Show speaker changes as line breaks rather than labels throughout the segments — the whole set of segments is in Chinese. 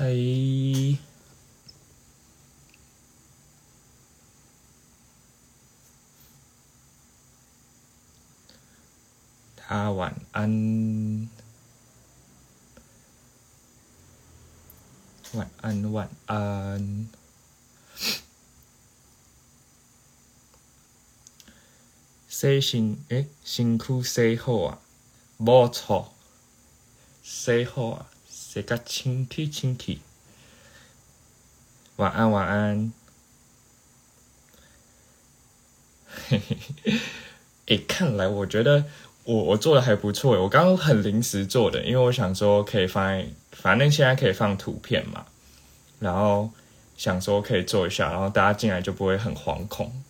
嘿，他晚安，晚安，晚安。洗身诶，身躯洗好啊，无错，洗好啊，洗甲清气清气。晚安，晚安。嘿嘿嘿，诶，看来我觉得我我做的还不错，我刚刚很临时做的，因为我想说可以放，反正现在可以放图片嘛，然后想说可以做一下，然后大家进来就不会很惶恐。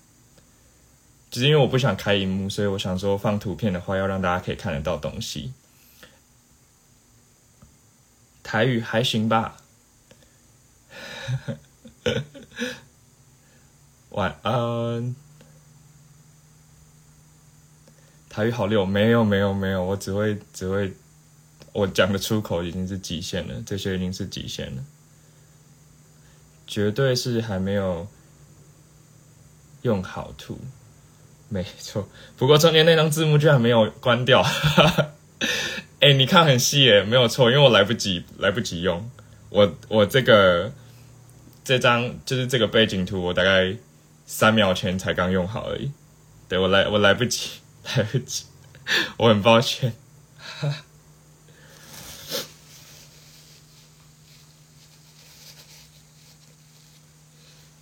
只是因为我不想开荧幕，所以我想说放图片的话，要让大家可以看得到东西。台语还行吧。晚安。台语好溜，没有没有没有，我只会只会，我讲的出口已经是极限了，这些已经是极限了，绝对是还没有用好图。没错，不过中间那张字幕居然没有关掉，哈哈哎，你看很细耶，没有错，因为我来不及来不及用，我我这个这张就是这个背景图，我大概三秒前才刚用好而已，对我来我来不及 来不及，我很抱歉，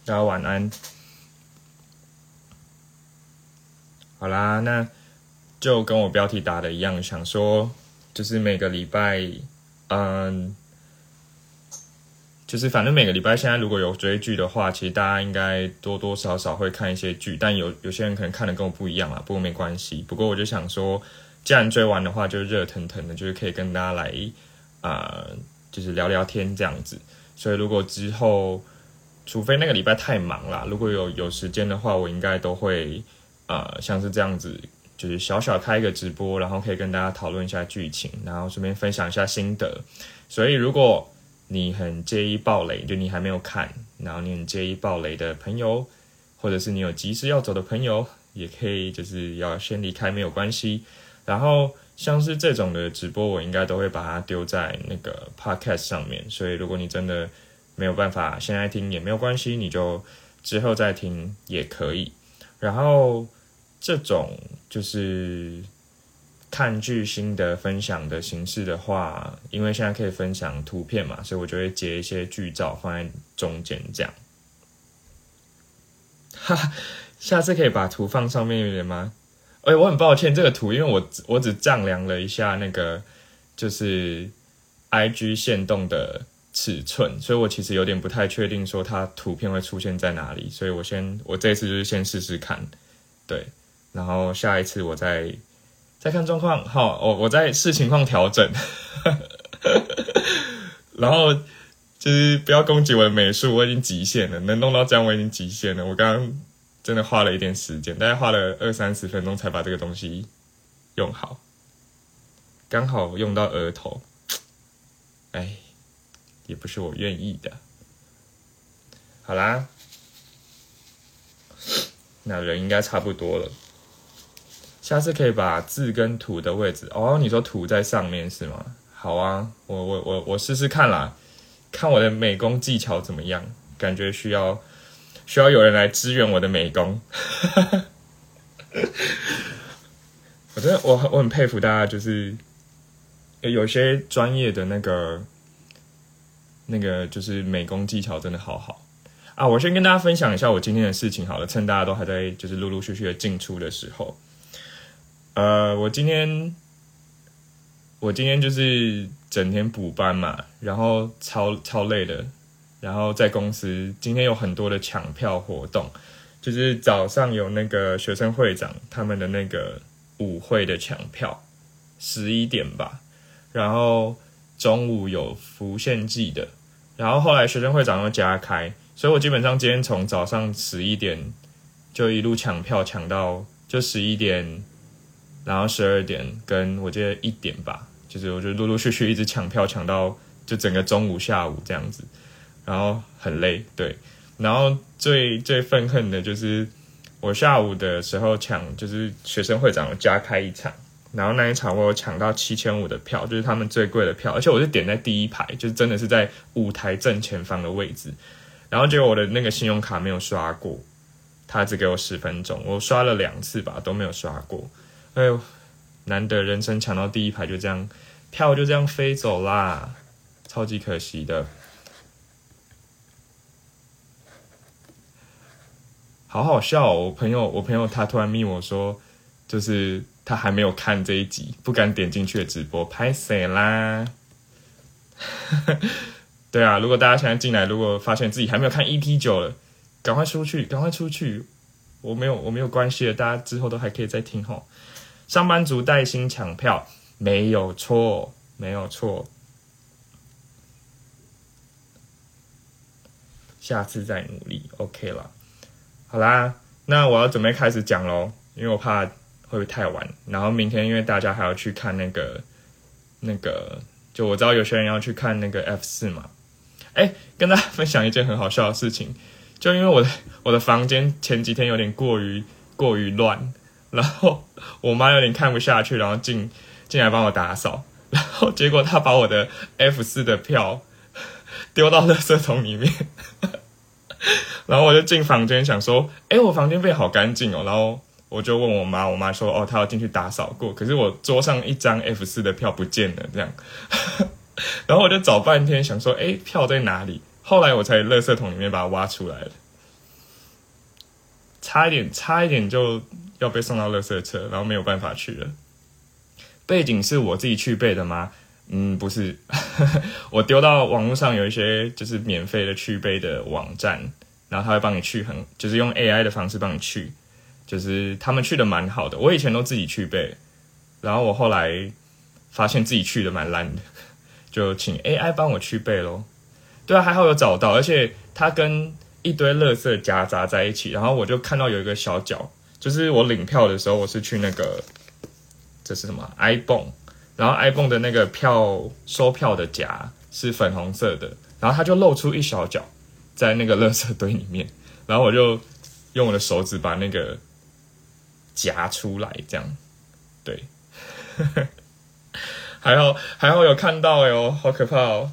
大家晚安。好啦，那就跟我标题打的一样，想说就是每个礼拜，嗯，就是反正每个礼拜现在如果有追剧的话，其实大家应该多多少少会看一些剧，但有有些人可能看的跟我不一样啊，不过没关系。不过我就想说，既然追完的话，就热腾腾的，就是可以跟大家来啊，就是聊聊天这样子。所以如果之后，除非那个礼拜太忙啦，如果有有时间的话，我应该都会。呃，像是这样子，就是小小开一个直播，然后可以跟大家讨论一下剧情，然后顺便分享一下心得。所以，如果你很介意暴雷，就你还没有看，然后你很介意暴雷的朋友，或者是你有急事要走的朋友，也可以就是要先离开没有关系。然后，像是这种的直播，我应该都会把它丢在那个 podcast 上面。所以，如果你真的没有办法现在听也没有关系，你就之后再听也可以。然后。这种就是看剧心得分享的形式的话，因为现在可以分享图片嘛，所以我就会截一些剧照放在中间这样。哈，下次可以把图放上面一点吗？哎，我很抱歉，这个图因为我我只丈量了一下那个就是 I G 线动的尺寸，所以我其实有点不太确定说它图片会出现在哪里，所以我先我这次就是先试试看，对。然后下一次我再再看状况，好，我我再视情况调整。然后就是不要攻击我的美术，我已经极限了，能弄到这样我已经极限了。我刚刚真的花了一点时间，大概花了二三十分钟才把这个东西用好，刚好用到额头，哎，也不是我愿意的。好啦，那人应该差不多了。下次可以把字跟图的位置哦，你说图在上面是吗？好啊，我我我我试试看啦，看我的美工技巧怎么样？感觉需要需要有人来支援我的美工。我真的我我很佩服大家，就是有些专业的那个那个就是美工技巧真的好好啊！我先跟大家分享一下我今天的事情好了，趁大家都还在就是陆陆续续的进出的时候。呃，我今天我今天就是整天补班嘛，然后超超累的，然后在公司今天有很多的抢票活动，就是早上有那个学生会长他们的那个舞会的抢票，十一点吧，然后中午有浮现记的，然后后来学生会长又加开，所以我基本上今天从早上十一点就一路抢票抢到就十一点。然后十二点跟我记得一点吧，就是我就陆陆续续一直抢票抢到就整个中午、下午这样子，然后很累，对。然后最最愤恨的就是我下午的时候抢，就是学生会长加开一场，然后那一场我有抢到七千五的票，就是他们最贵的票，而且我是点在第一排，就是真的是在舞台正前方的位置。然后结果我的那个信用卡没有刷过，他只给我十分钟，我刷了两次吧都没有刷过，哎呦，难得人生抢到第一排就这样，票就这样飞走啦，超级可惜的。好好笑！我朋友，我朋友他突然密我说，就是他还没有看这一集，不敢点进去的直播，拍谁啦？对啊，如果大家现在进来，如果发现自己还没有看 EP 九了，赶快出去，赶快出去！我没有，我没有关系的，大家之后都还可以再听吼。上班族带薪抢票，没有错，没有错。下次再努力，OK 了。好啦，那我要准备开始讲喽，因为我怕会不会太晚。然后明天因为大家还要去看那个那个，就我知道有些人要去看那个 F 四嘛。哎，跟大家分享一件很好笑的事情，就因为我的我的房间前几天有点过于过于乱，然后我妈有点看不下去，然后进进来帮我打扫，然后结果她把我的 F 四的票丢到垃圾桶里面。然后我就进房间想说，哎，我房间被好干净哦。然后我就问我妈，我妈说，哦，她要进去打扫过。可是我桌上一张 F 四的票不见了，这样。然后我就找半天，想说，哎，票在哪里？后来我才垃圾桶里面把它挖出来了。差一点，差一点就要被送到垃圾车，然后没有办法去了。背景是我自己去背的吗？嗯，不是，我丢到网络上有一些就是免费的去背的网站。然后他会帮你去，很就是用 AI 的方式帮你去，就是他们去的蛮好的。我以前都自己去背，然后我后来发现自己去的蛮烂的，就请 AI 帮我去背咯。对啊，还好有找到，而且它跟一堆垃圾夹杂在一起。然后我就看到有一个小角，就是我领票的时候，我是去那个这是什么 iPhone，然后 iPhone 的那个票收票的夹是粉红色的，然后它就露出一小角。在那个垃圾堆里面，然后我就用我的手指把那个夹出来，这样，对，还好还好有看到哟，好可怕哦！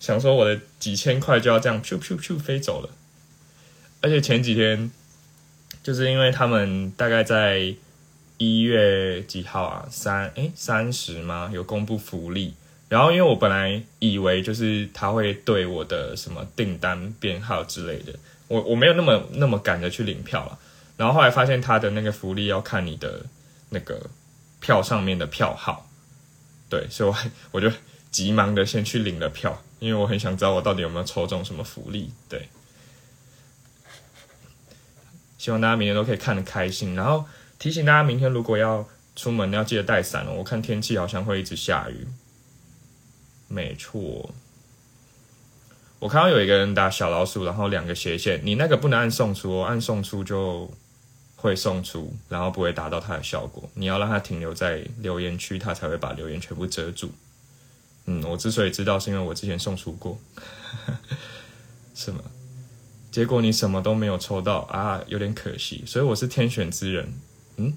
想说我的几千块就要这样咻咻咻飞走了，而且前几天就是因为他们大概在一月几号啊，三哎三十吗？有公布福利。然后，因为我本来以为就是他会对我的什么订单编号之类的，我我没有那么那么赶着去领票了。然后后来发现他的那个福利要看你的那个票上面的票号，对，所以我我就 急忙的先去领了票，因为我很想知道我到底有没有抽中什么福利。对，希望大家明天都可以看得开心。然后提醒大家，明天如果要出门要记得带伞哦，我看天气好像会一直下雨。没错，我看到有一个人打小老鼠，然后两个斜线，你那个不能按送出哦，按送出就会送出，然后不会达到它的效果。你要让它停留在留言区，它才会把留言全部遮住。嗯，我之所以知道，是因为我之前送出过。是吗？结果你什么都没有抽到啊，有点可惜。所以我是天选之人。嗯，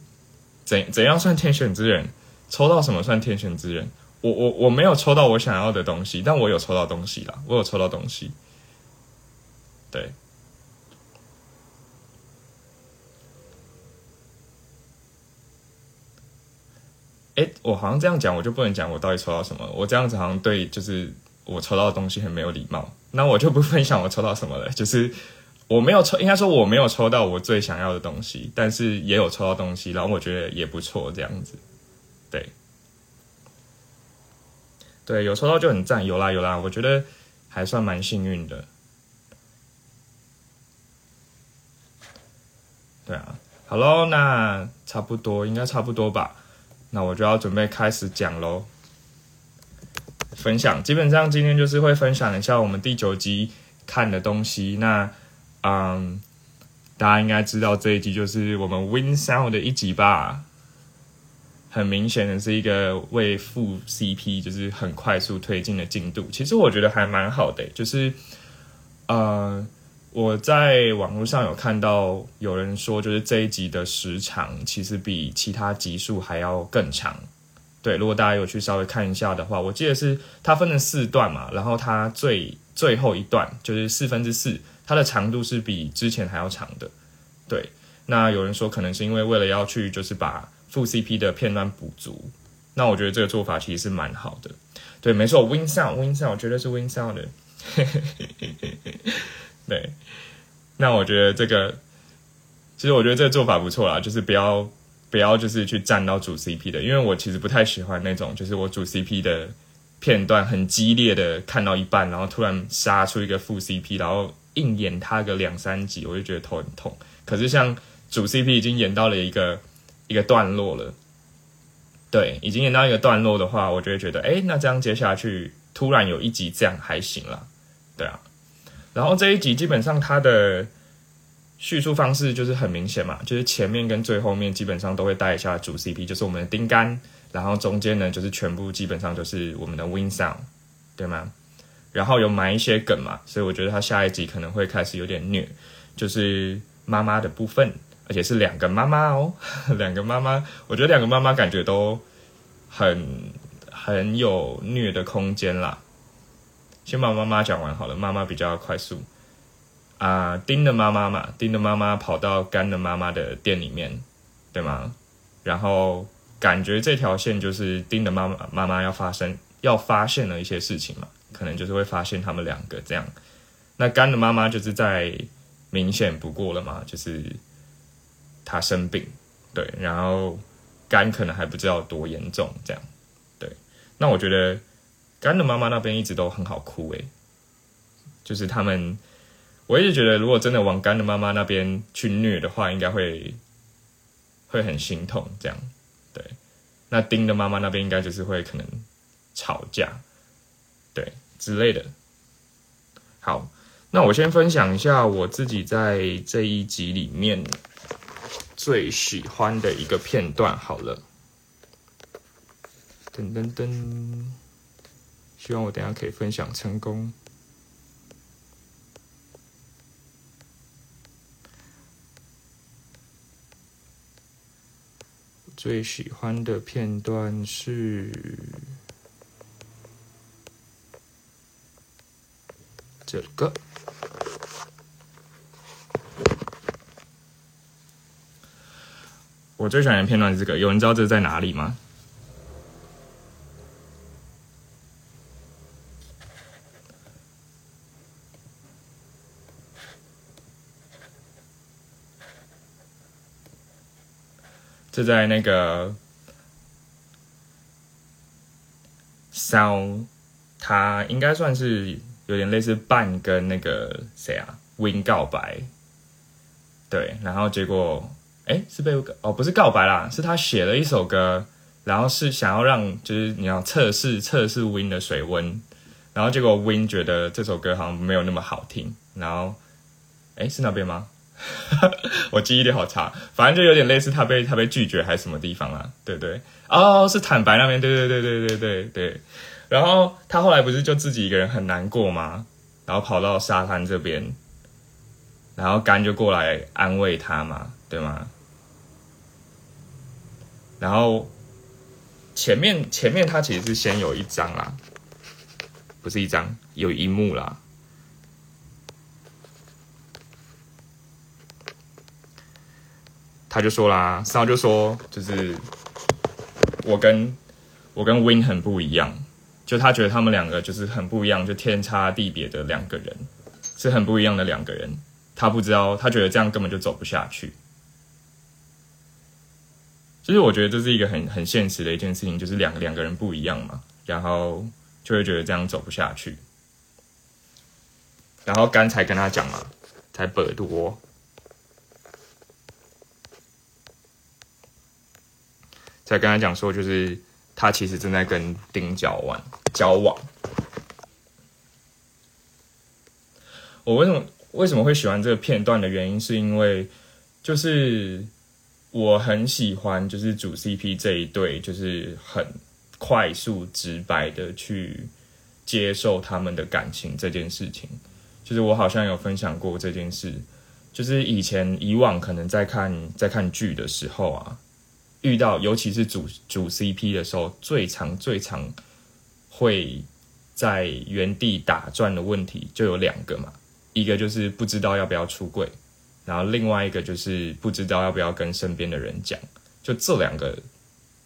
怎怎样算天选之人？抽到什么算天选之人？我我我没有抽到我想要的东西，但我有抽到东西啦，我有抽到东西。对。哎，我好像这样讲，我就不能讲我到底抽到什么。我这样子好像对，就是我抽到的东西很没有礼貌。那我就不分享我抽到什么了。就是我没有抽，应该说我没有抽到我最想要的东西，但是也有抽到东西，然后我觉得也不错，这样子。对。对，有抽到就很赞，有啦有啦，我觉得还算蛮幸运的。对啊，好喽，那差不多，应该差不多吧。那我就要准备开始讲喽。分享基本上今天就是会分享一下我们第九集看的东西。那嗯，大家应该知道这一集就是我们 Win Sound 的一集吧？很明显的是一个为副 CP 就是很快速推进的进度。其实我觉得还蛮好的，就是呃，我在网络上有看到有人说，就是这一集的时长其实比其他集数还要更长。对，如果大家有去稍微看一下的话，我记得是它分成四段嘛，然后它最最后一段就是四分之四，它的长度是比之前还要长的。对，那有人说可能是因为为了要去就是把副 CP 的片段补足，那我觉得这个做法其实是蛮好的。对，没错，Win Sound，Win Sound，绝对是 Win Sound 的。对，那我觉得这个，其实我觉得这个做法不错啦，就是不要。不要就是去站到主 CP 的，因为我其实不太喜欢那种，就是我主 CP 的片段很激烈的看到一半，然后突然杀出一个副 CP，然后硬演他个两三集，我就觉得头很痛。可是像主 CP 已经演到了一个一个段落了，对，已经演到一个段落的话，我就会觉得，哎，那这样接下去突然有一集这样还行了，对啊。然后这一集基本上它的。叙述方式就是很明显嘛，就是前面跟最后面基本上都会带一下主 CP，就是我们的丁干，然后中间呢就是全部基本上就是我们的 Win Sound，对吗？然后有埋一些梗嘛，所以我觉得他下一集可能会开始有点虐，就是妈妈的部分，而且是两个妈妈哦，两个妈妈，我觉得两个妈妈感觉都很很有虐的空间啦。先把妈妈讲完好了，妈妈比较快速。啊，丁的妈妈嘛，丁的妈妈跑到甘的妈妈的店里面，对吗？然后感觉这条线就是丁的妈妈妈妈要发生要发现了一些事情嘛，可能就是会发现他们两个这样。那甘的妈妈就是在明显不过了嘛，就是她生病，对，然后甘可能还不知道多严重这样，对。那我觉得甘的妈妈那边一直都很好哭诶，就是他们。我一直觉得，如果真的往干的妈妈那边去虐的话，应该会会很心痛。这样，对。那丁的妈妈那边应该就是会可能吵架，对之类的。好，那我先分享一下我自己在这一集里面最喜欢的一个片段。好了，噔噔噔，希望我等下可以分享成功。最喜欢的片段是这个。我最喜欢的片段是这个，有人知道这在哪里吗？是在那个 Sound，他应该算是有点类似半跟那个谁啊 Win 告白，对，然后结果哎是被哦不是告白啦，是他写了一首歌，然后是想要让就是你要测试测试 Win 的水温，然后结果 Win 觉得这首歌好像没有那么好听，然后哎是那边吗？我记忆力好差，反正就有点类似他被他被拒绝还是什么地方啦？对不对？哦，是坦白那边，对对对对对对对。然后他后来不是就自己一个人很难过吗？然后跑到沙滩这边，然后甘就过来安慰他嘛，对吗？然后前面前面他其实是先有一张啦，不是一张，有一幕啦。他就说啦，然后就说，就是我跟我跟 Win 很不一样，就他觉得他们两个就是很不一样，就天差地别的两个人，是很不一样的两个人。他不知道，他觉得这样根本就走不下去。其实我觉得这是一个很很现实的一件事情，就是两两个人不一样嘛，然后就会觉得这样走不下去。然后刚才跟他讲嘛，才百多。在跟他讲说，就是他其实正在跟丁交往交往。我为什么为什么会喜欢这个片段的原因，是因为就是我很喜欢就是主 CP 这一对，就是很快速直白的去接受他们的感情这件事情。就是我好像有分享过这件事，就是以前以往可能在看在看剧的时候啊，遇到尤其是主主 CP 的时候，最常最常会在原地打转的问题就有两个嘛，一个就是不知道要不要出柜。然后另外一个就是不知道要不要跟身边的人讲，就这两个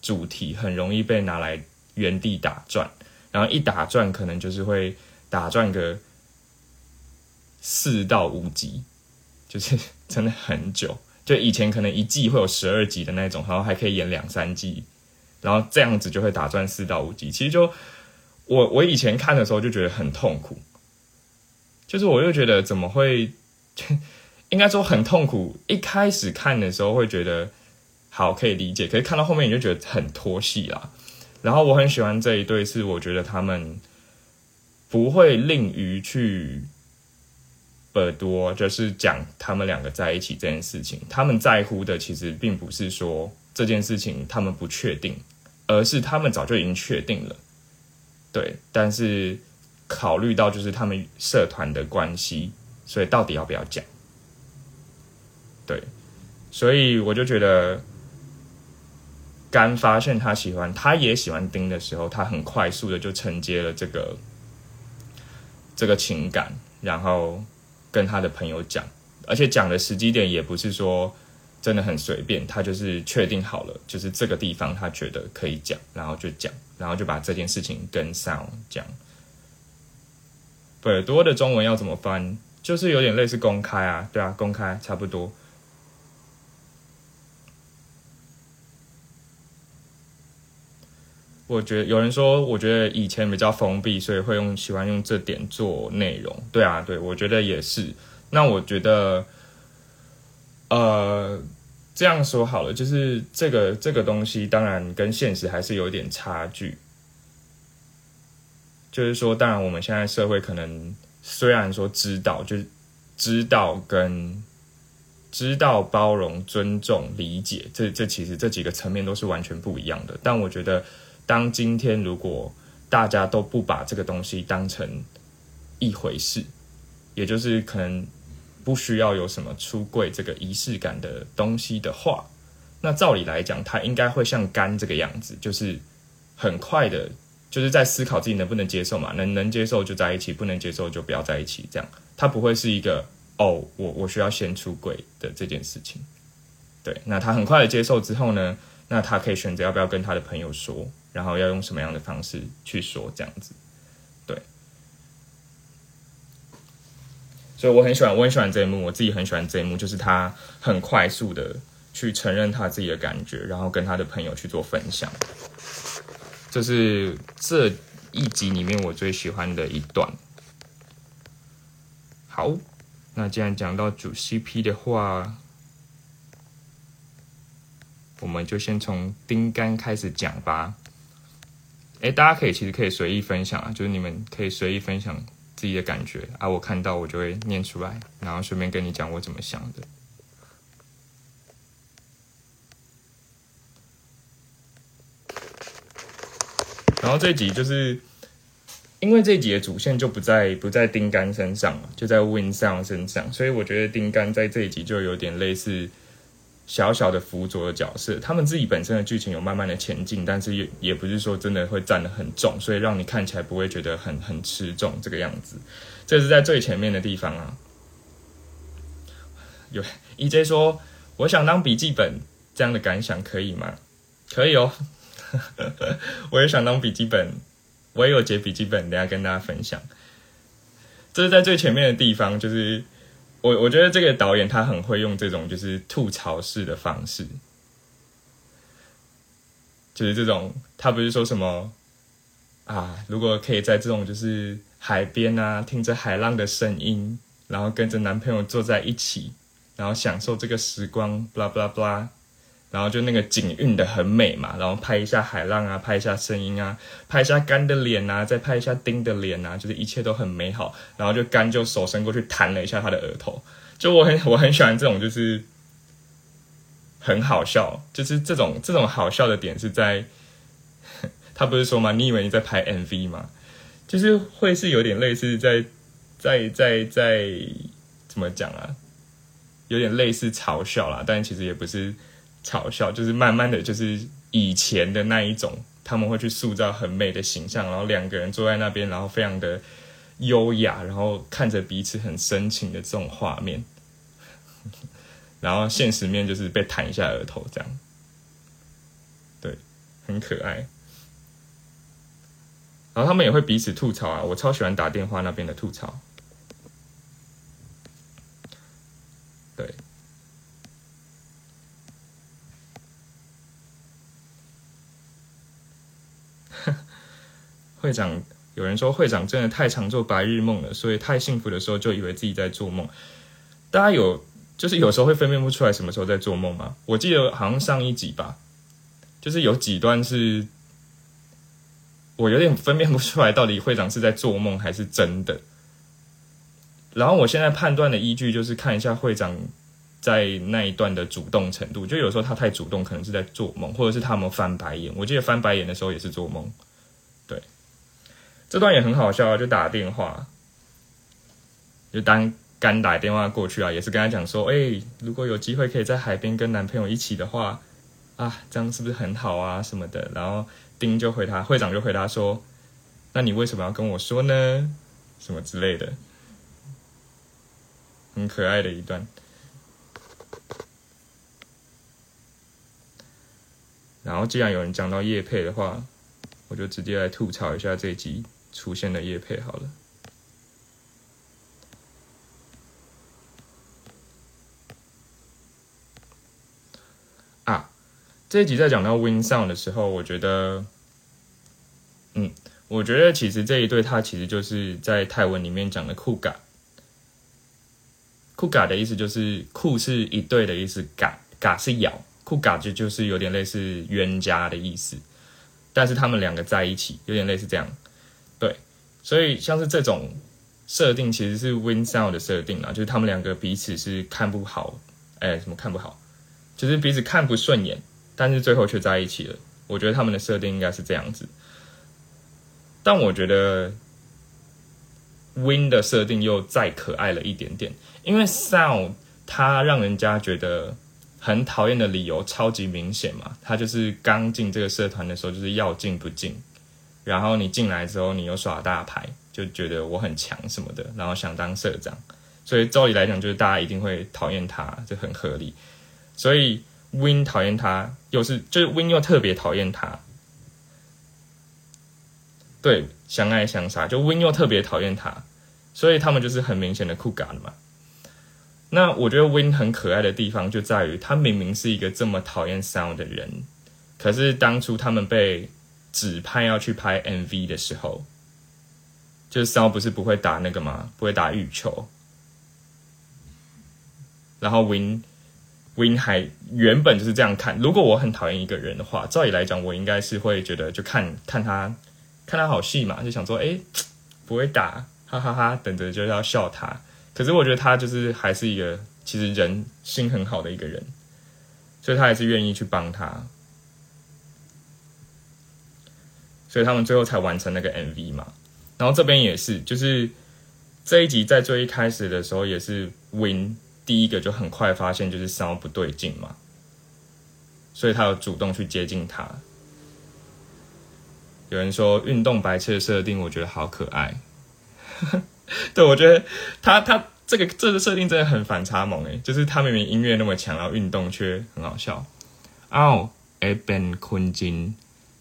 主题很容易被拿来原地打转，然后一打转可能就是会打转个四到五集，就是真的很久。就以前可能一季会有十二集的那种，然后还可以演两三季，然后这样子就会打转四到五集。其实就我我以前看的时候就觉得很痛苦，就是我又觉得怎么会。应该说很痛苦。一开始看的时候会觉得好可以理解，可是看到后面你就觉得很拖戏啦。然后我很喜欢这一对，是我觉得他们不会吝于去耳朵，就是讲他们两个在一起这件事情。他们在乎的其实并不是说这件事情他们不确定，而是他们早就已经确定了。对，但是考虑到就是他们社团的关系，所以到底要不要讲？对，所以我就觉得，刚发现他喜欢，他也喜欢丁的时候，他很快速的就承接了这个这个情感，然后跟他的朋友讲，而且讲的时机点也不是说真的很随便，他就是确定好了，就是这个地方他觉得可以讲，然后就讲，然后就把这件事情跟上讲。耳朵的中文要怎么翻？就是有点类似公开啊，对啊，公开差不多。我觉得有人说，我觉得以前比较封闭，所以会用喜欢用这点做内容。对啊，对，我觉得也是。那我觉得，呃，这样说好了，就是这个这个东西，当然跟现实还是有点差距。就是说，当然我们现在社会可能虽然说知道，就是知道跟知道包容、尊重、理解，这这其实这几个层面都是完全不一样的。但我觉得。当今天如果大家都不把这个东西当成一回事，也就是可能不需要有什么出柜这个仪式感的东西的话，那照理来讲，它应该会像干这个样子，就是很快的，就是在思考自己能不能接受嘛，能能接受就在一起，不能接受就不要在一起，这样它不会是一个哦，我我需要先出柜的这件事情。对，那他很快的接受之后呢，那他可以选择要不要跟他的朋友说。然后要用什么样的方式去说这样子，对，所以我很喜欢，我很喜欢这一幕，我自己很喜欢这一幕，就是他很快速的去承认他自己的感觉，然后跟他的朋友去做分享，这是这一集里面我最喜欢的一段。好，那既然讲到主 CP 的话，我们就先从丁干开始讲吧。哎，大家可以其实可以随意分享啊，就是你们可以随意分享自己的感觉啊，我看到我就会念出来，然后顺便跟你讲我怎么想的。然后这集就是因为这集的主线就不在不在丁干身上嘛，就在 Win 上身上，所以我觉得丁干在这一集就有点类似。小小的辅佐的角色，他们自己本身的剧情有慢慢的前进，但是也也不是说真的会站得很重，所以让你看起来不会觉得很很吃重这个样子。这是在最前面的地方啊。有 EJ 说：“我想当笔记本，这样的感想可以吗？”可以哦，我也想当笔记本，我也有截笔记本，等下跟大家分享。这是在最前面的地方，就是。我我觉得这个导演他很会用这种就是吐槽式的方式，就是这种他不是说什么啊，如果可以在这种就是海边啊，听着海浪的声音，然后跟着男朋友坐在一起，然后享受这个时光，blah blah blah。然后就那个景运的很美嘛，然后拍一下海浪啊，拍一下声音啊，拍一下干的脸啊，再拍一下丁的脸啊，就是一切都很美好。然后就干就手伸过去弹了一下他的额头，就我很我很喜欢这种就是很好笑，就是这种这种好笑的点是在，他不是说吗？你以为你在拍 MV 吗？就是会是有点类似在在在在怎么讲啊？有点类似嘲笑啦，但其实也不是嘲笑，就是慢慢的就是以前的那一种，他们会去塑造很美的形象，然后两个人坐在那边，然后非常的优雅，然后看着彼此很深情的这种画面。然后现实面就是被弹一下额头这样，对，很可爱。然后他们也会彼此吐槽啊，我超喜欢打电话那边的吐槽。对，会长有人说会长真的太常做白日梦了，所以太幸福的时候就以为自己在做梦。大家有就是有时候会分辨不出来什么时候在做梦吗？我记得好像上一集吧，就是有几段是，我有点分辨不出来到底会长是在做梦还是真的。然后我现在判断的依据就是看一下会长在那一段的主动程度，就有时候他太主动，可能是在做梦，或者是他们翻白眼。我记得翻白眼的时候也是做梦。这段也很好笑啊，就打电话，就当刚打电话过去啊，也是跟他讲说，哎，如果有机会可以在海边跟男朋友一起的话，啊，这样是不是很好啊什么的？然后丁就回答，会长就回答说，那你为什么要跟我说呢？什么之类的。很可爱的一段，然后既然有人讲到叶配的话，我就直接来吐槽一下这一集出现的叶配好了。啊，这一集在讲到 Win Sound 的时候，我觉得，嗯，我觉得其实这一对它其实就是在泰文里面讲的酷嘎。酷嘎的意思就是酷是一对的意思，嘎嘎是咬，酷嘎就就是有点类似冤家的意思，但是他们两个在一起，有点类似这样，所以像是这种设定其实是 Win Sound 的设定啊，就是他们两个彼此是看不好，哎，什么看不好，就是彼此看不顺眼，但是最后却在一起了。我觉得他们的设定应该是这样子，但我觉得 Win 的设定又再可爱了一点点。因为 sound 它让人家觉得很讨厌的理由超级明显嘛，他就是刚进这个社团的时候就是要进不进，然后你进来之后你又耍大牌，就觉得我很强什么的，然后想当社长，所以照理来讲就是大家一定会讨厌他，这很合理。所以 Win 讨厌他，又是就是 Win 又特别讨厌他，对，相爱相杀，就 Win 又特别讨厌他，所以他们就是很明显的酷嘎了嘛。那我觉得 Win 很可爱的地方就在于，他明明是一个这么讨厌 Sound 的人，可是当初他们被指派要去拍 MV 的时候，就是骚不是不会打那个吗？不会打羽球，然后 Win Win 还原本就是这样看。如果我很讨厌一个人的话，照理来讲，我应该是会觉得就看看他看他好戏嘛，就想说，哎，不会打，哈哈哈，等着就要笑他。可是我觉得他就是还是一个其实人心很好的一个人，所以他还是愿意去帮他，所以他们最后才完成那个 MV 嘛，然后这边也是，就是这一集在最一开始的时候也是 Win 第一个就很快发现就是骚不对劲嘛，所以他有主动去接近他。有人说运动白痴的设定，我觉得好可爱。对我觉得他他这个这个设定真的很反差萌诶，就是他明明音乐那么强，然后运动却很好笑。啊，爱本困境。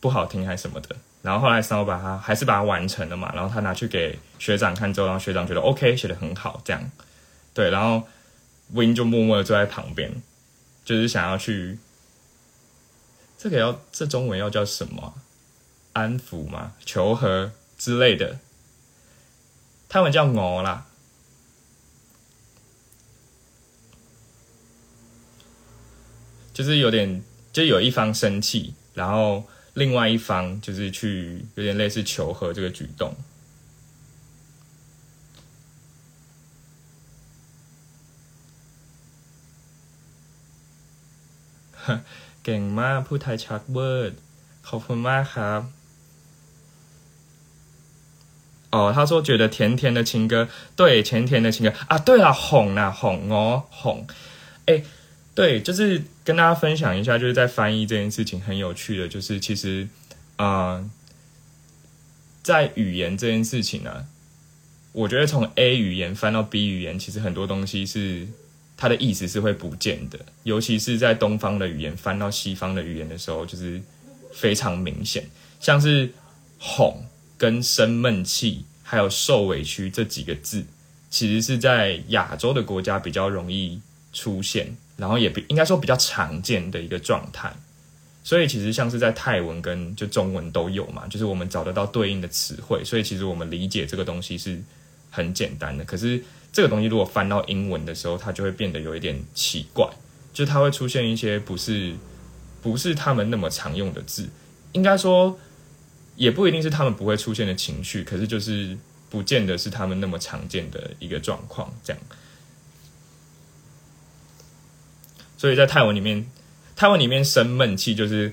不好听还是什么的，然后后来呢，我把它还是把它完成了嘛，然后他拿去给学长看之后，然后学长觉得 OK，写的很好，这样对，然后 Win 就默默的坐在旁边，就是想要去这个要这中文要叫什么？安抚吗？求和之类的？他们叫我啦，就是有点，就有一方生气，然后另外一方就是去有点类似求和这个举动。เก่งมากพูดไทยชัดเวอร์ขอบคุณมากครับ。哦，他说觉得甜甜的情歌，对，甜甜的情歌啊，对了，哄啊哄哦哄，哎， 对，就是跟大家分享一下，就是在翻译这件事情很有趣的，就是其实啊，在语言这件事情呢，我觉得从 A 语言翻到 B 语言，其实很多东西是。它的意思是会不见的，尤其是在东方的语言翻到西方的语言的时候，就是非常明显。像是“哄”跟“生闷气”还有“受委屈”这几个字，其实是在亚洲的国家比较容易出现，然后也比应该说比较常见的一个状态。所以其实像是在泰文跟就中文都有嘛，就是我们找得到对应的词汇，所以其实我们理解这个东西是很简单的。可是。这个东西如果翻到英文的时候，它就会变得有一点奇怪，就它会出现一些不是不是他们那么常用的字，应该说也不一定是他们不会出现的情绪，可是就是不见得是他们那么常见的一个状况，这样。所以在泰文里面，泰文里面生闷气就是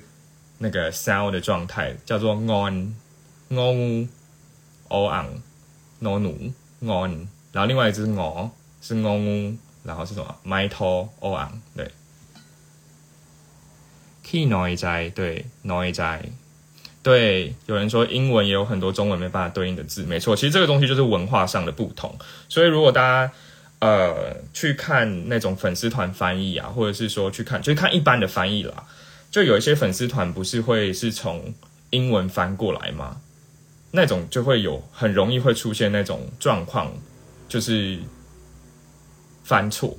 那个 sound 的状态，叫做 on on o on no no on。然后另外一只是我，是我，然后是什么？My to on，对。Key noise，对，noise，对。有人说英文也有很多中文没办法对应的字，没错。其实这个东西就是文化上的不同。所以如果大家呃去看那种粉丝团翻译啊，或者是说去看，就是看一般的翻译啦，就有一些粉丝团不是会是从英文翻过来吗？那种就会有很容易会出现那种状况。就是翻错，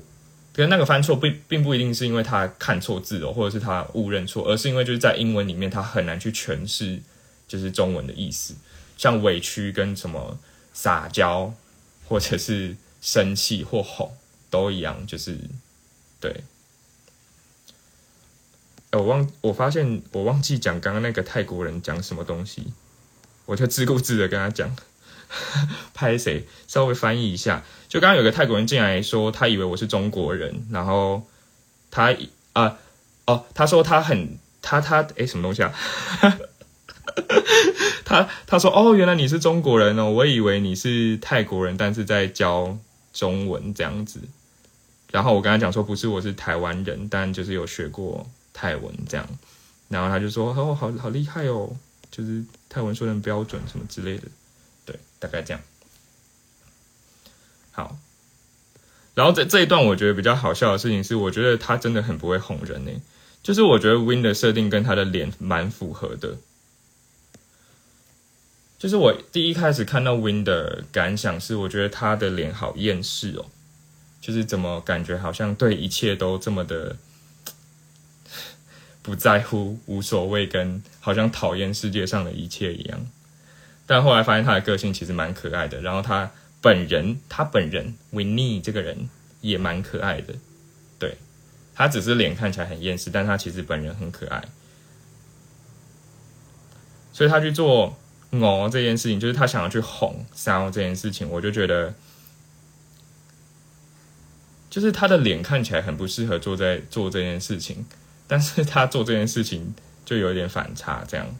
可是那个翻错并并不一定是因为他看错字哦，或者是他误认错，而是因为就是在英文里面他很难去诠释就是中文的意思，像委屈跟什么撒娇，或者是生气或哄都一样，就是对。我忘我发现我忘记讲刚刚那个泰国人讲什么东西，我就自顾自的跟他讲。拍谁？稍微翻译一下。就刚刚有个泰国人进来说，他以为我是中国人，然后他啊哦，他说他很他他诶，什么东西啊？他他说哦，原来你是中国人哦，我以为你是泰国人，但是在教中文这样子。然后我跟他讲说，不是，我是台湾人，但就是有学过泰文这样。然后他就说哦，好好厉害哦，就是泰文说的标准什么之类的。对，大概这样。好，然后这这一段我觉得比较好笑的事情是，我觉得他真的很不会哄人呢。就是我觉得 Win 的设定跟他的脸蛮符合的。就是我第一开始看到 Win 的感想是，我觉得他的脸好厌世哦。就是怎么感觉好像对一切都这么的不在乎、无所谓，跟好像讨厌世界上的一切一样。但后来发现他的个性其实蛮可爱的，然后他本人，他本人 Winnie 这个人也蛮可爱的，对他只是脸看起来很厌世，但他其实本人很可爱，所以他去做哦这件事情，就是他想要去哄骚这件事情，我就觉得，就是他的脸看起来很不适合做在做这件事情，但是他做这件事情就有点反差，这样。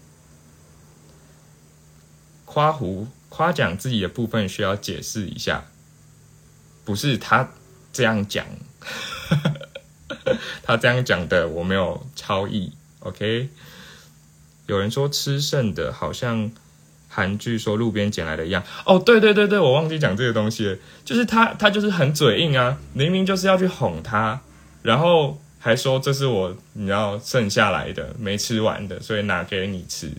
夸胡夸奖自己的部分需要解释一下，不是他这样讲，他这样讲的我没有超意。OK，有人说吃剩的好像韩剧说路边捡来的一样。哦，对对对对，我忘记讲这个东西了，就是他他就是很嘴硬啊，明明就是要去哄他，然后还说这是我你要剩下来的没吃完的，所以拿给你吃。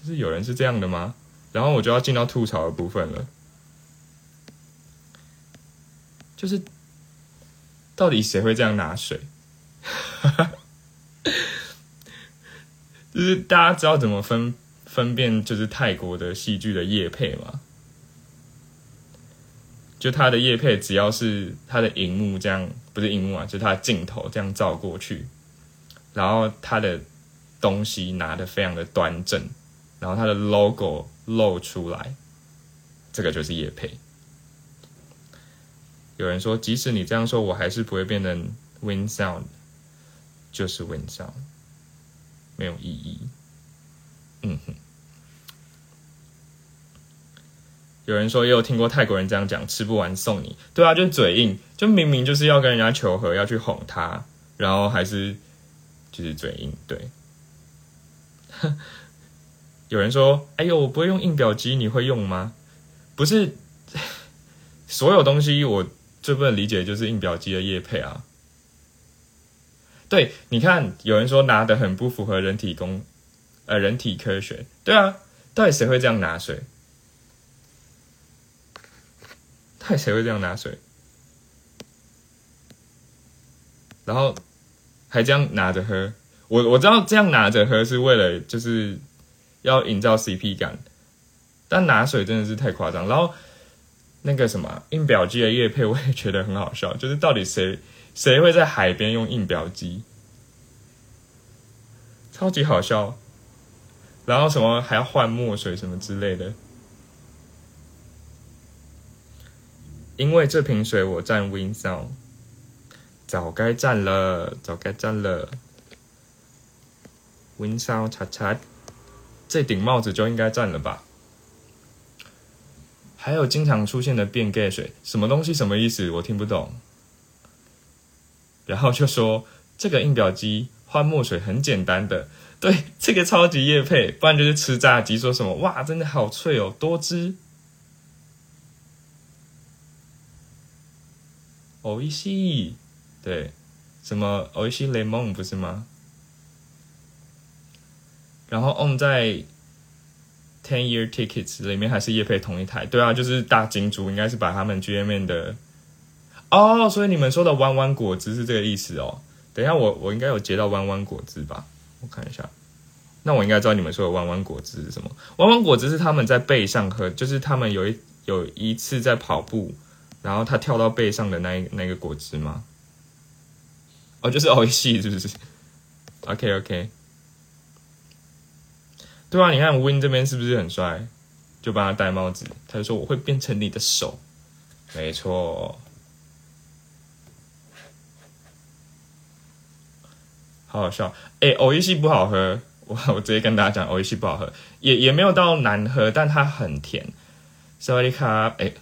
就是有人是这样的吗？然后我就要进到吐槽的部分了，就是到底谁会这样拿水？哈 哈就是大家知道怎么分分辨就是泰国的戏剧的叶配嘛？就它的叶配，只要是它的荧幕这样，不是荧幕啊，就是它的镜头这样照过去，然后它的东西拿的非常的端正，然后它的 logo 露出来，这个就是叶配。有人说，即使你这样说，我还是不会变成 win sound，就是 win sound，没有意义。嗯哼。有人说也有听过泰国人这样讲，吃不完送你。对啊，就嘴硬，就明明就是要跟人家求和，要去哄他，然后还是就是嘴硬。对，有人说，哎呦，我不会用印表机，你会用吗？不是，所有东西我最不能理解就是印表机的叶配啊。对，你看，有人说拿的很不符合人体工，呃，人体科学。对啊，到底谁会这样拿水？他谁会这样拿水？然后还这样拿着喝？我我知道这样拿着喝是为了就是要营造 CP 感，但拿水真的是太夸张。然后那个什么印表机的叶配，我也觉得很好笑，就是到底谁谁会在海边用印表机？超级好笑。然后什么还要换墨水什么之类的。因为这瓶水我占 Win Sound，早该占了，早该占了。Win Sound 叉叉，这顶帽子就应该占了吧？还有经常出现的变 gay 水，什么东西？什么意思？我听不懂。然后就说这个印表机换墨水很简单的，对，这个超级叶配，不然就是吃炸鸡，说什么哇，真的好脆哦，多汁。欧一西，对，什么欧一西雷蒙不是吗？然后 on 在 ten year tickets 里面还是叶配同一台，对啊，就是大金主应该是把他们 G M N 的哦，所以你们说的弯弯果汁是这个意思哦。等一下，我我应该有接到弯弯果汁吧？我看一下，那我应该知道你们说的弯弯果汁是什么？弯弯果汁是他们在背上喝，就是他们有一有一次在跑步。然后他跳到背上的那那个果汁吗？哦，就是欧系是不是？OK OK，对啊，你看 Win 这边是不是很帅？就帮他戴帽子，他就说我会变成你的手，没错，好好笑。哎，欧系不好喝，我我直接跟大家讲，欧系不好喝，也也没有到难喝，但它很甜。萨瓦迪卡，哎。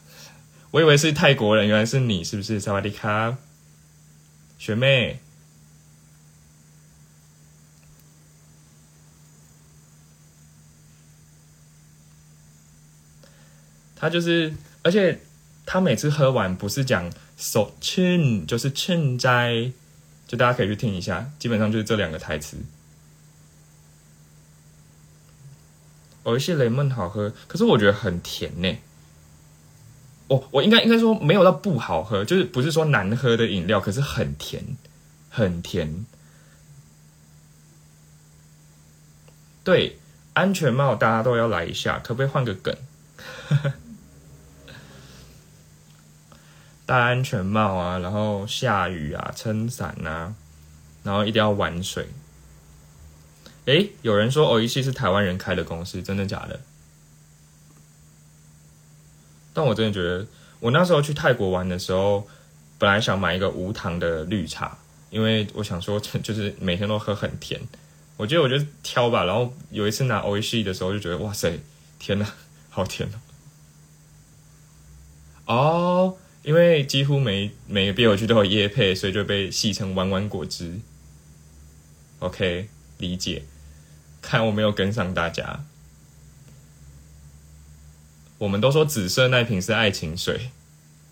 我以为是泰国人，原来是你，是不是？萨瓦迪卡，学妹，他就是，而且他每次喝完不是讲 so 趁就是 chin 斋，就大家可以去听一下，基本上就是这两个台词。有一些雷梦好喝，可是我觉得很甜呢。我我应该应该说没有到不好喝，就是不是说难喝的饮料，可是很甜，很甜。对，安全帽大家都要来一下，可不可以换个梗？戴安全帽啊，然后下雨啊，撑伞啊，然后一定要玩水。诶，有人说欧一系是台湾人开的公司，真的假的？但我真的觉得，我那时候去泰国玩的时候，本来想买一个无糖的绿茶，因为我想说，就是每天都喝很甜。我觉得我就挑吧，然后有一次拿 O C 的时候，就觉得哇塞，天呐，好甜哦！哦，因为几乎每每个啤酒区都有椰配，所以就被戏称弯弯果汁。OK，理解。看我没有跟上大家。我们都说紫色那瓶是爱情水，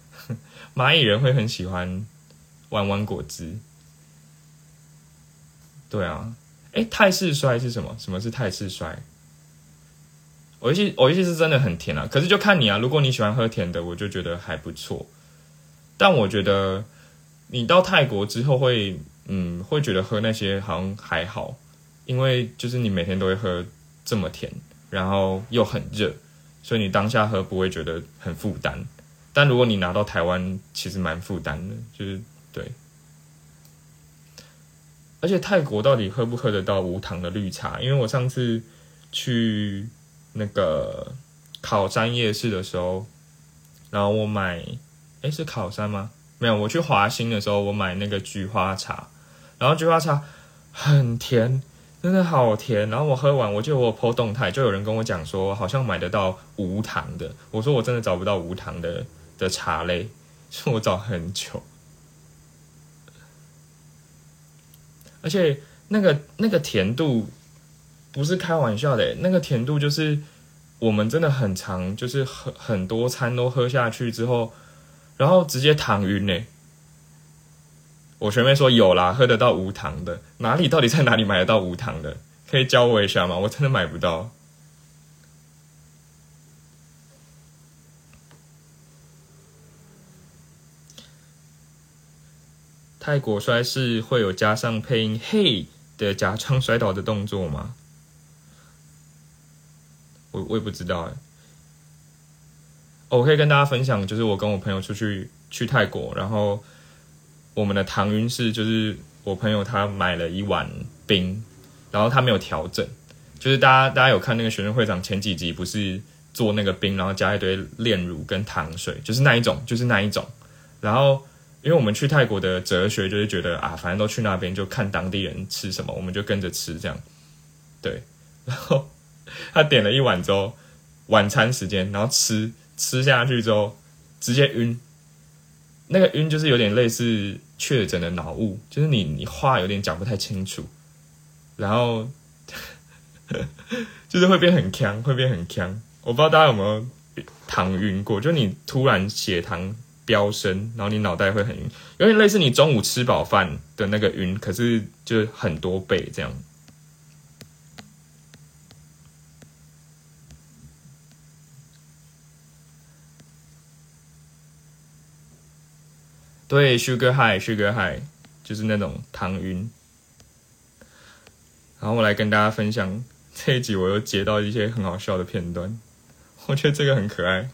蚂蚁人会很喜欢弯弯果汁。对啊，哎，泰式衰是什么？什么是泰式衰？我一些我一些是真的很甜啊，可是就看你啊。如果你喜欢喝甜的，我就觉得还不错。但我觉得你到泰国之后会，嗯，会觉得喝那些好像还好，因为就是你每天都会喝这么甜，然后又很热，所以你当下喝不会觉得很负担。但如果你拿到台湾，其实蛮负担的，就是对。而且泰国到底喝不喝得到无糖的绿茶？因为我上次去那个考山夜市的时候，然后我买，诶，是考山吗？没有，我去华兴的时候，我买那个菊花茶，然后菊花茶很甜，真的好甜。然后我喝完，我记得我破动态，就有人跟我讲说，好像买得到无糖的。我说我真的找不到无糖的的茶类，是我找很久。而且那个那个甜度不是开玩笑的，那个甜度就是我们真的很长，就是很很多餐都喝下去之后，然后直接糖晕呢。我学妹说有啦，喝得到无糖的，哪里到底在哪里买得到无糖的？可以教我一下吗？我真的买不到。泰国摔是会有加上配音“嘿”的假装摔倒的动作吗？我我也不知道哎。我可以跟大家分享，就是我跟我朋友出去去泰国，然后我们的糖晕是，就是我朋友他买了一碗冰，然后他没有调整，就是大家大家有看那个学生会长前几集不是做那个冰，然后加一堆炼乳跟糖水，就是那一种，就是那一种，然后。因为我们去泰国的哲学就是觉得啊，反正都去那边就看当地人吃什么，我们就跟着吃这样。对，然后 他点了一碗之后，晚餐时间，然后吃吃下去之后直接晕。那个晕就是有点类似确诊的脑雾，就是你你话有点讲不太清楚，然后 就是会变很呛，会变很呛。我不知道大家有没有糖晕过，就你突然血糖。飙升，然后你脑袋会很晕，有点类似你中午吃饱饭的那个晕，可是就很多倍这样。对，sugar high，sugar high，就是那种糖晕。然后我来跟大家分享这一集，我又截到一些很好笑的片段，我觉得这个很可爱。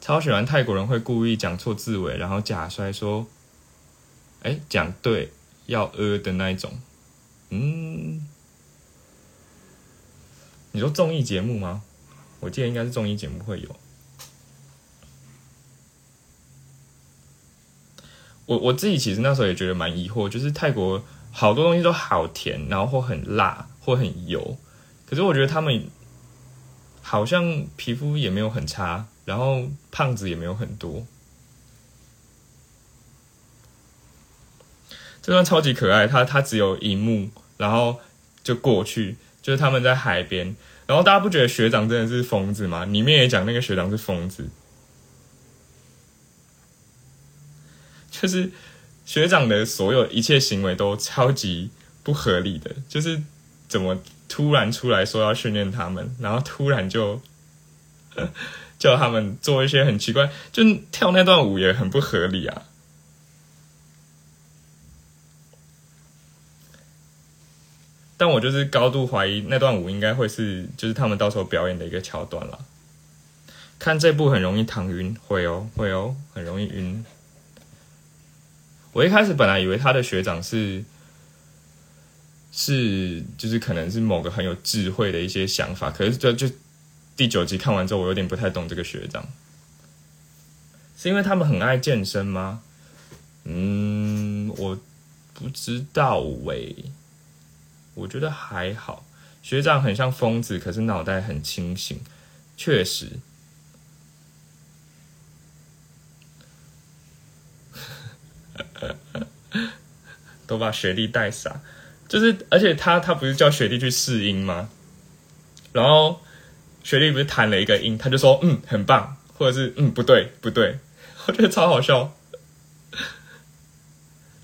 超喜欢泰国人会故意讲错字尾，然后假摔说：“哎，讲对要呃的那一种。”嗯，你说综艺节目吗？我记得应该是综艺节目会有。我我自己其实那时候也觉得蛮疑惑，就是泰国好多东西都好甜，然后或很辣或很油，可是我觉得他们好像皮肤也没有很差。然后胖子也没有很多，这段超级可爱。他他只有一幕，然后就过去，就是他们在海边。然后大家不觉得学长真的是疯子吗？里面也讲那个学长是疯子，就是学长的所有一切行为都超级不合理的。就是怎么突然出来说要训练他们，然后突然就。叫他们做一些很奇怪，就跳那段舞也很不合理啊。但我就是高度怀疑那段舞应该会是，就是他们到时候表演的一个桥段了。看这部很容易躺晕，会哦，会哦，很容易晕。我一开始本来以为他的学长是，是就是可能是某个很有智慧的一些想法，可是就就。第九集看完之后，我有点不太懂这个学长，是因为他们很爱健身吗？嗯，我不知道喂，我觉得还好。学长很像疯子，可是脑袋很清醒，确实。都把学弟带傻，就是而且他他不是叫学弟去试音吗？然后。学弟不是弹了一个音，他就说嗯很棒，或者是嗯不对不对，我觉得超好笑。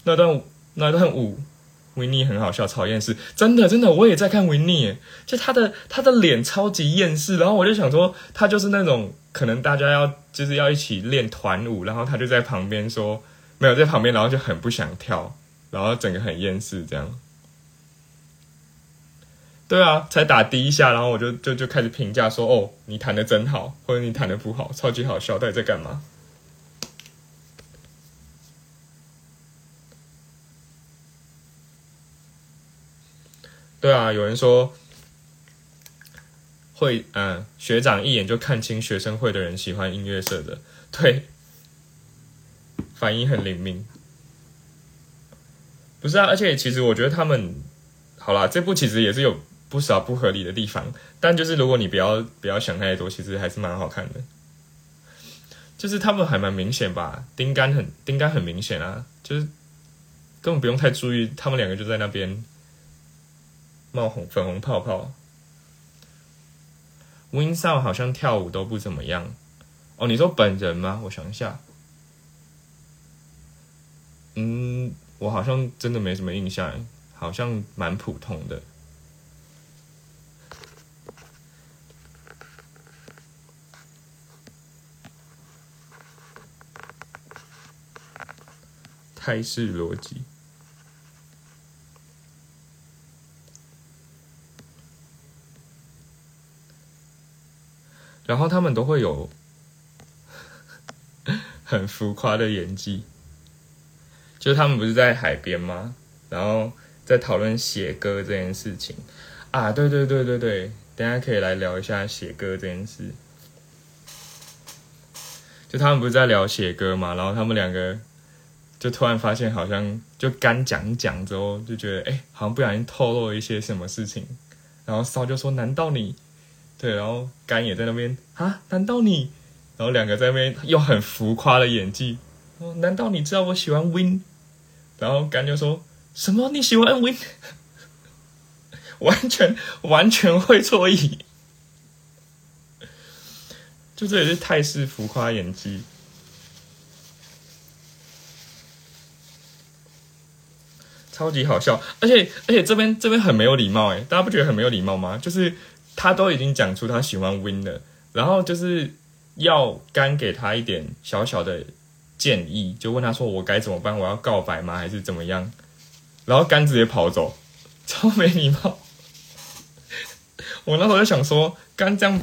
那段那段舞，维尼很好笑，超厌世，真的真的，我也在看维尼，就他的他的脸超级厌世，然后我就想说，他就是那种可能大家要就是要一起练团舞，然后他就在旁边说没有在旁边，然后就很不想跳，然后整个很厌世这样。对啊，才打第一下，然后我就就就开始评价说：“哦，你弹的真好，或者你弹的不好，超级好笑，到底在干嘛？”对啊，有人说会，嗯，学长一眼就看清学生会的人喜欢音乐社的，对，反应很灵敏。不是啊，而且其实我觉得他们，好啦，这部其实也是有。不少不合理的地方，但就是如果你不要不要想太多，其实还是蛮好看的。就是他们还蛮明显吧，丁干很丁干很明显啊，就是根本不用太注意，他们两个就在那边冒红粉红泡泡。Win 少好像跳舞都不怎么样哦，你说本人吗？我想一下，嗯，我好像真的没什么印象，好像蛮普通的。泰式逻辑，然后他们都会有 很浮夸的演技，就他们不是在海边吗？然后在讨论写歌这件事情啊，对对对对对，等下可以来聊一下写歌这件事。就他们不是在聊写歌嘛，然后他们两个。就突然发现，好像就干讲讲之后，就觉得哎，好像不小心透露了一些什么事情。然后骚就说：“难道你？”对，然后干也在那边啊？难道你？然后两个在那边用很浮夸的演技。哦，难道你知道我喜欢 Win？然后干就说什么你喜欢 Win？完全完全会错意。就这也是泰式浮夸演技。超级好笑，而且而且这边这边很没有礼貌哎，大家不觉得很没有礼貌吗？就是他都已经讲出他喜欢 Win 了，然后就是要干给他一点小小的建议，就问他说我该怎么办？我要告白吗？还是怎么样？然后干直接跑走，超没礼貌。我那时候就想说，干这样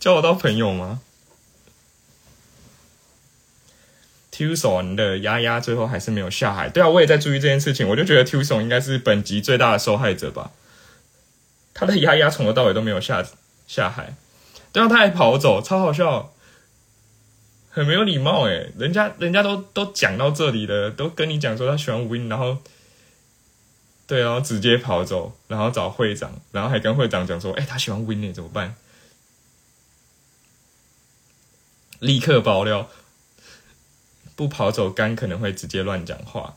交得到朋友吗？Tucson 的丫丫最后还是没有下海。对啊，我也在注意这件事情。我就觉得 Tucson 应该是本集最大的受害者吧。他的丫丫从头到尾都没有下下海，对啊，他还跑走，超好笑，很没有礼貌诶，人家人家都都讲到这里了，都跟你讲说他喜欢 Win，然后对，然后直接跑走，然后找会长，然后还跟会长讲说：“哎，他喜欢 Win 呢，怎么办？”立刻爆料。不跑走，肝可能会直接乱讲话。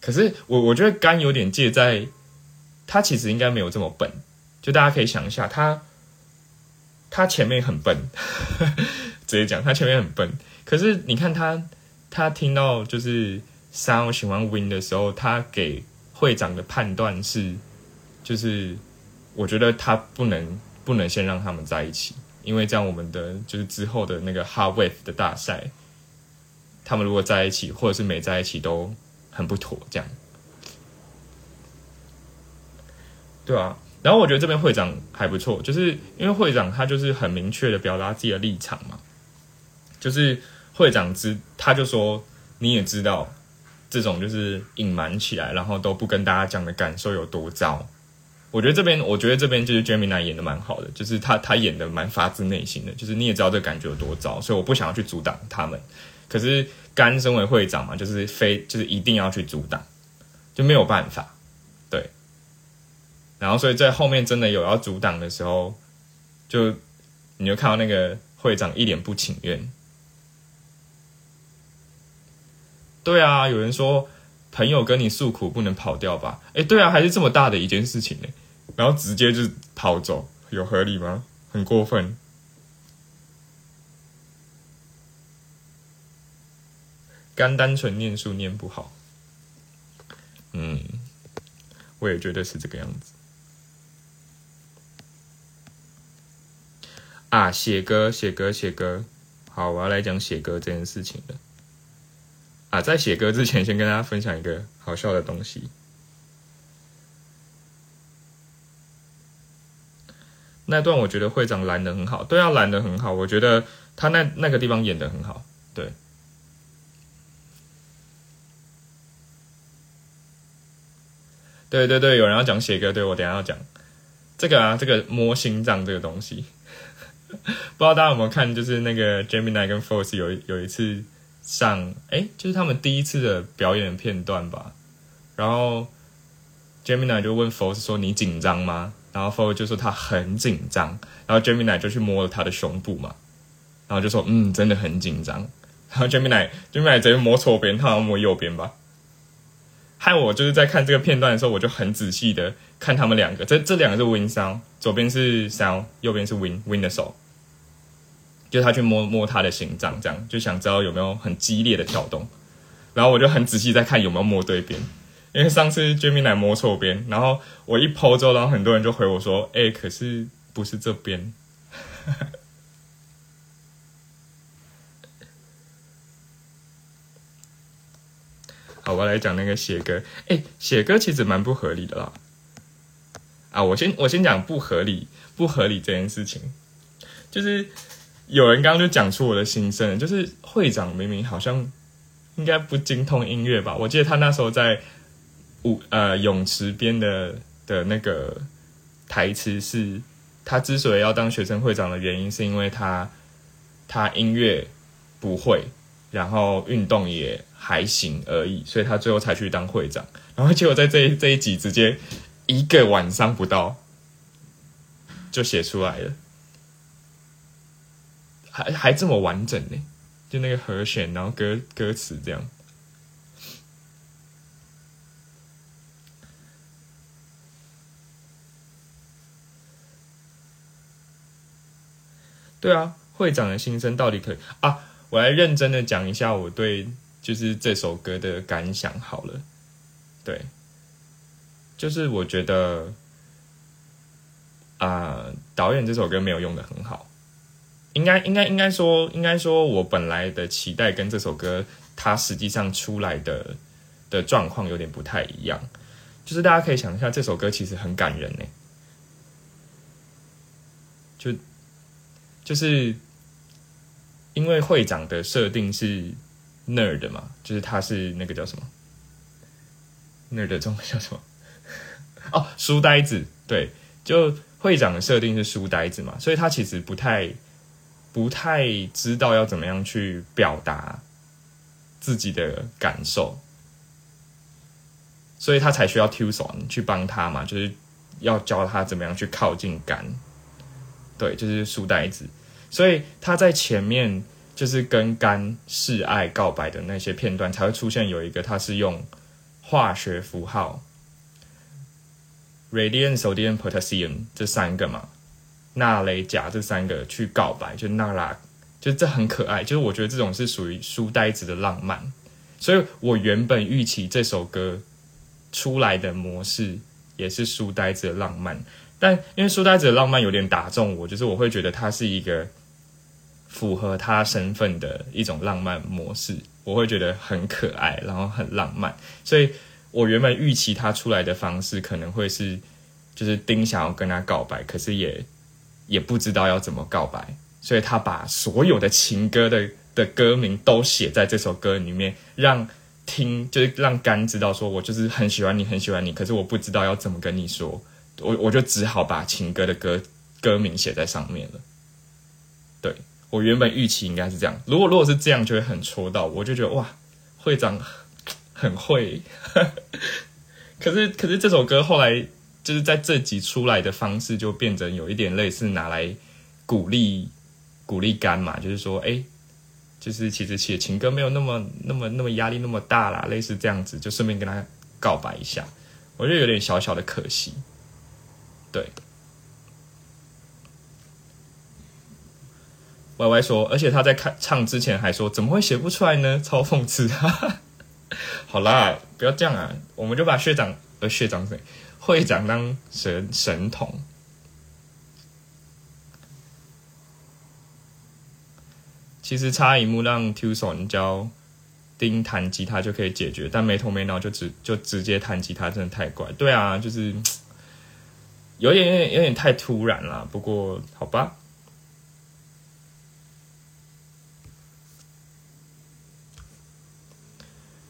可是我我觉得肝有点借在，他其实应该没有这么笨。就大家可以想一下，他他前面很笨，直接讲他前面很笨。可是你看他，他听到就是三我喜欢 Win 的时候，他给会长的判断是，就是我觉得他不能不能先让他们在一起，因为这样我们的就是之后的那个 Hard Wave 的大赛。他们如果在一起，或者是没在一起，都很不妥。这样，对啊。然后我觉得这边会长还不错，就是因为会长他就是很明确的表达自己的立场嘛。就是会长知，他就说你也知道，这种就是隐瞒起来，然后都不跟大家讲的感受有多糟。我觉得这边，我觉得这边就是 Jamie 演的蛮好的，就是他他演的蛮发自内心的，就是你也知道这感觉有多糟，所以我不想要去阻挡他们。可是甘身为会长嘛，就是非就是一定要去阻挡，就没有办法，对。然后所以在后面真的有要阻挡的时候，就你就看到那个会长一脸不情愿。对啊，有人说朋友跟你诉苦不能跑掉吧？哎，对啊，还是这么大的一件事情呢，然后直接就跑走，有合理吗？很过分。干单纯念书念不好，嗯，我也觉得是这个样子。啊，写歌，写歌，写歌，好，我要来讲写歌这件事情了。啊，在写歌之前，先跟大家分享一个好笑的东西。那段我觉得会长拦的很好，对啊，拦的很好，我觉得他那那个地方演的很好，对。对对对，有人要讲写歌，对我等下要讲这个啊，这个摸心脏这个东西，不知道大家有没有看，就是那个 Gemini 跟 Force 有有一次上，哎，就是他们第一次的表演片段吧，然后 Gemini 就问 Fos 说：“你紧张吗？”然后 Fos 就说他很紧张，然后 Gemini 就去摸了他的胸部嘛，然后就说：“嗯，真的很紧张。”然后 Gemini Gemini 直接摸错边，他好像摸右边吧。害我就是在看这个片段的时候，我就很仔细的看他们两个。这这两个是 Win 三左边是 Sound，右边是 Win Win 的手，就他去摸摸他的心脏，这样就想知道有没有很激烈的跳动。然后我就很仔细在看有没有摸对边，因为上次 Jimmy 来摸错边，然后我一抛之后，然后很多人就回我说：“哎，可是不是这边。” 好，我来讲那个写歌。哎，写歌其实蛮不合理的啦。啊，我先我先讲不合理不合理这件事情，就是有人刚刚就讲出我的心声，就是会长明明好像应该不精通音乐吧？我记得他那时候在舞呃泳池边的的那个台词是，他之所以要当学生会长的原因，是因为他他音乐不会，然后运动也。还行而已，所以他最后才去当会长。然后结果在这这一集直接一个晚上不到就写出来了，还还这么完整呢，就那个和弦，然后歌歌词这样。对啊，会长的心声到底可以啊？我来认真的讲一下我对。就是这首歌的感想好了，对，就是我觉得啊，导演这首歌没有用的很好，应该应该应该说，应该说我本来的期待跟这首歌它实际上出来的的状况有点不太一样，就是大家可以想一下，这首歌其实很感人呢，就就是因为会长的设定是。nerd 嘛，就是他是那个叫什么 nerd 中文叫什么？哦，书呆子。对，就会长的设定是书呆子嘛，所以他其实不太不太知道要怎么样去表达自己的感受，所以他才需要 Tucson 去帮他嘛，就是要教他怎么样去靠近感。对，就是书呆子，所以他在前面。就是跟肝示爱告白的那些片段才会出现，有一个他是用化学符号，radium、sodium、potassium 这三个嘛，钠、镭、钾这三个去告白，就娜拉，就这很可爱。就是我觉得这种是属于书呆子的浪漫，所以我原本预期这首歌出来的模式也是书呆子的浪漫，但因为书呆子的浪漫有点打中我，就是我会觉得它是一个。符合他身份的一种浪漫模式，我会觉得很可爱，然后很浪漫。所以我原本预期他出来的方式可能会是，就是丁想要跟他告白，可是也也不知道要怎么告白，所以他把所有的情歌的的歌名都写在这首歌里面，让听就是让甘知道说我就是很喜欢你，很喜欢你，可是我不知道要怎么跟你说，我我就只好把情歌的歌歌名写在上面了，对。我原本预期应该是这样，如果如果是这样，就会很戳到，我就觉得哇，会长很会。可是可是这首歌后来就是在这集出来的方式，就变成有一点类似拿来鼓励鼓励干嘛，就是说，哎，就是其实写情歌没有那么那么那么压力那么大啦，类似这样子，就顺便跟他告白一下，我觉得有点小小的可惜，对。Y Y 说，而且他在看唱之前还说，怎么会写不出来呢？超讽刺！好啦，不要这样啊，我们就把学长呃学长谁会长当神神童。其实插一幕让 Tucson 教丁弹吉他就可以解决，但没头没脑就直就直接弹吉他，真的太怪。对啊，就是有点有点有点太突然了。不过好吧。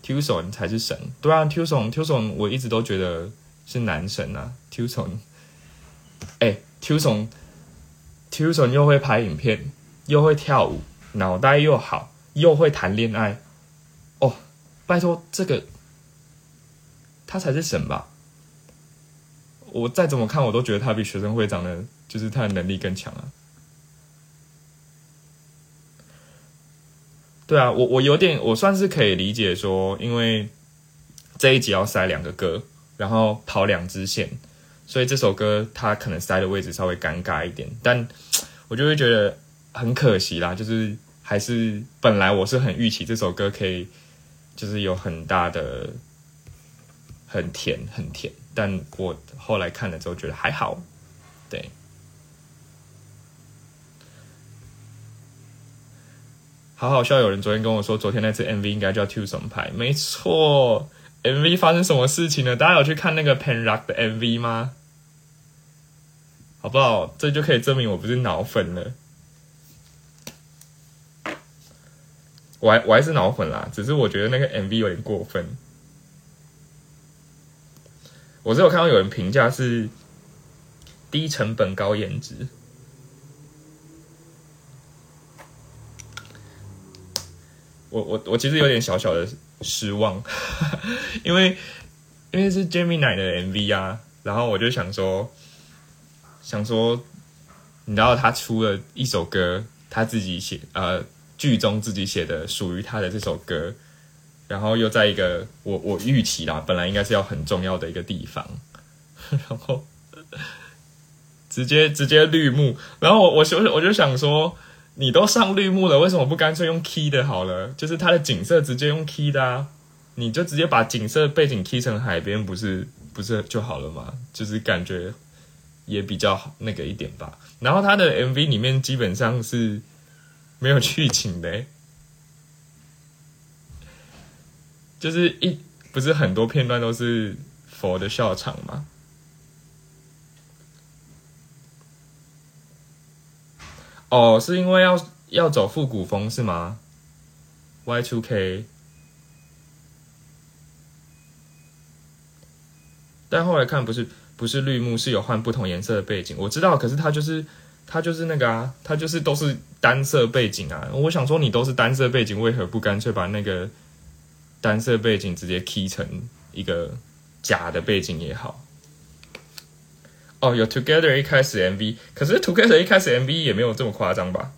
Tucson 才是神，对啊，Tucson，Tucson，我一直都觉得是男神啊，Tucson，哎，Tucson，Tucson 又会拍影片，又会跳舞，脑袋又好，又会谈恋爱，哦，拜托，这个他才是神吧？我再怎么看，我都觉得他比学生会长的，就是他的能力更强啊。对啊，我我有点，我算是可以理解说，因为这一集要塞两个歌，然后跑两支线，所以这首歌它可能塞的位置稍微尴尬一点，但我就会觉得很可惜啦。就是还是本来我是很预期这首歌可以，就是有很大的很甜很甜，但我后来看了之后觉得还好，对。好好笑！有人昨天跟我说，昨天那次 MV 应该叫 Two 什么牌？没错，MV 发生什么事情了？大家有去看那个 Pen Rock 的 MV 吗？好不好？这就可以证明我不是脑粉了。我还我还是脑粉啦，只是我觉得那个 MV 有点过分。我是有看到有人评价是低成本高颜值。我我我其实有点小小的失望，因为因为是 Jamie 奶的 MV 啊，然后我就想说，想说，你知道他出了一首歌，他自己写呃剧中自己写的属于他的这首歌，然后又在一个我我预期啦，本来应该是要很重要的一个地方，然后直接直接绿幕，然后我我我我就想说。你都上绿幕了，为什么不干脆用 key 的好了？就是它的景色直接用 key 的啊，你就直接把景色背景 key 成海边，不是不是就好了吗？就是感觉也比较好那个一点吧。然后它的 MV 里面基本上是没有剧情的，就是一不是很多片段都是佛的笑场吗？哦，是因为要要走复古风是吗？Y two K，但后来看不是不是绿幕，是有换不同颜色的背景。我知道，可是它就是它就是那个啊，它就是都是单色背景啊。我想说，你都是单色背景，为何不干脆把那个单色背景直接 key 成一个假的背景也好？哦，有 Together 一开始 MV，可是 Together 一开始 MV 也没有这么夸张吧？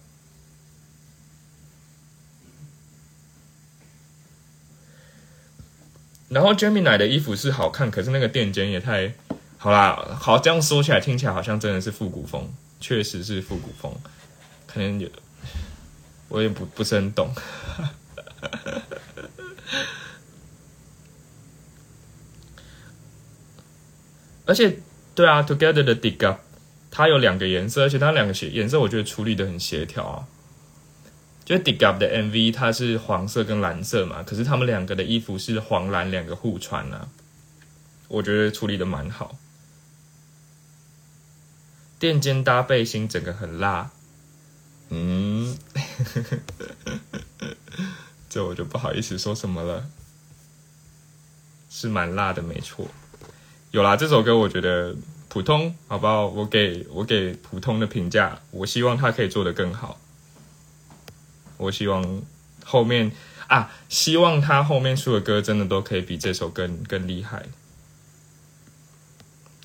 然后 Gemini 的衣服是好看，可是那个垫肩也太好啦。好，这样说起来听起来好像真的是复古风，确实是复古风，可能有我也不不是很懂，而且。对啊，Together 的 Dig Up，它有两个颜色，而且它两个颜色我觉得处理的很协调啊。就 Dig Up 的 MV 它是黄色跟蓝色嘛，可是他们两个的衣服是黄蓝两个互穿啊，我觉得处理的蛮好。垫肩搭背心整个很辣，嗯，这我就不好意思说什么了，是蛮辣的，没错。有啦，这首歌我觉得普通，好不好？我给我给普通的评价，我希望他可以做得更好。我希望后面啊，希望他后面出的歌真的都可以比这首更更厉害。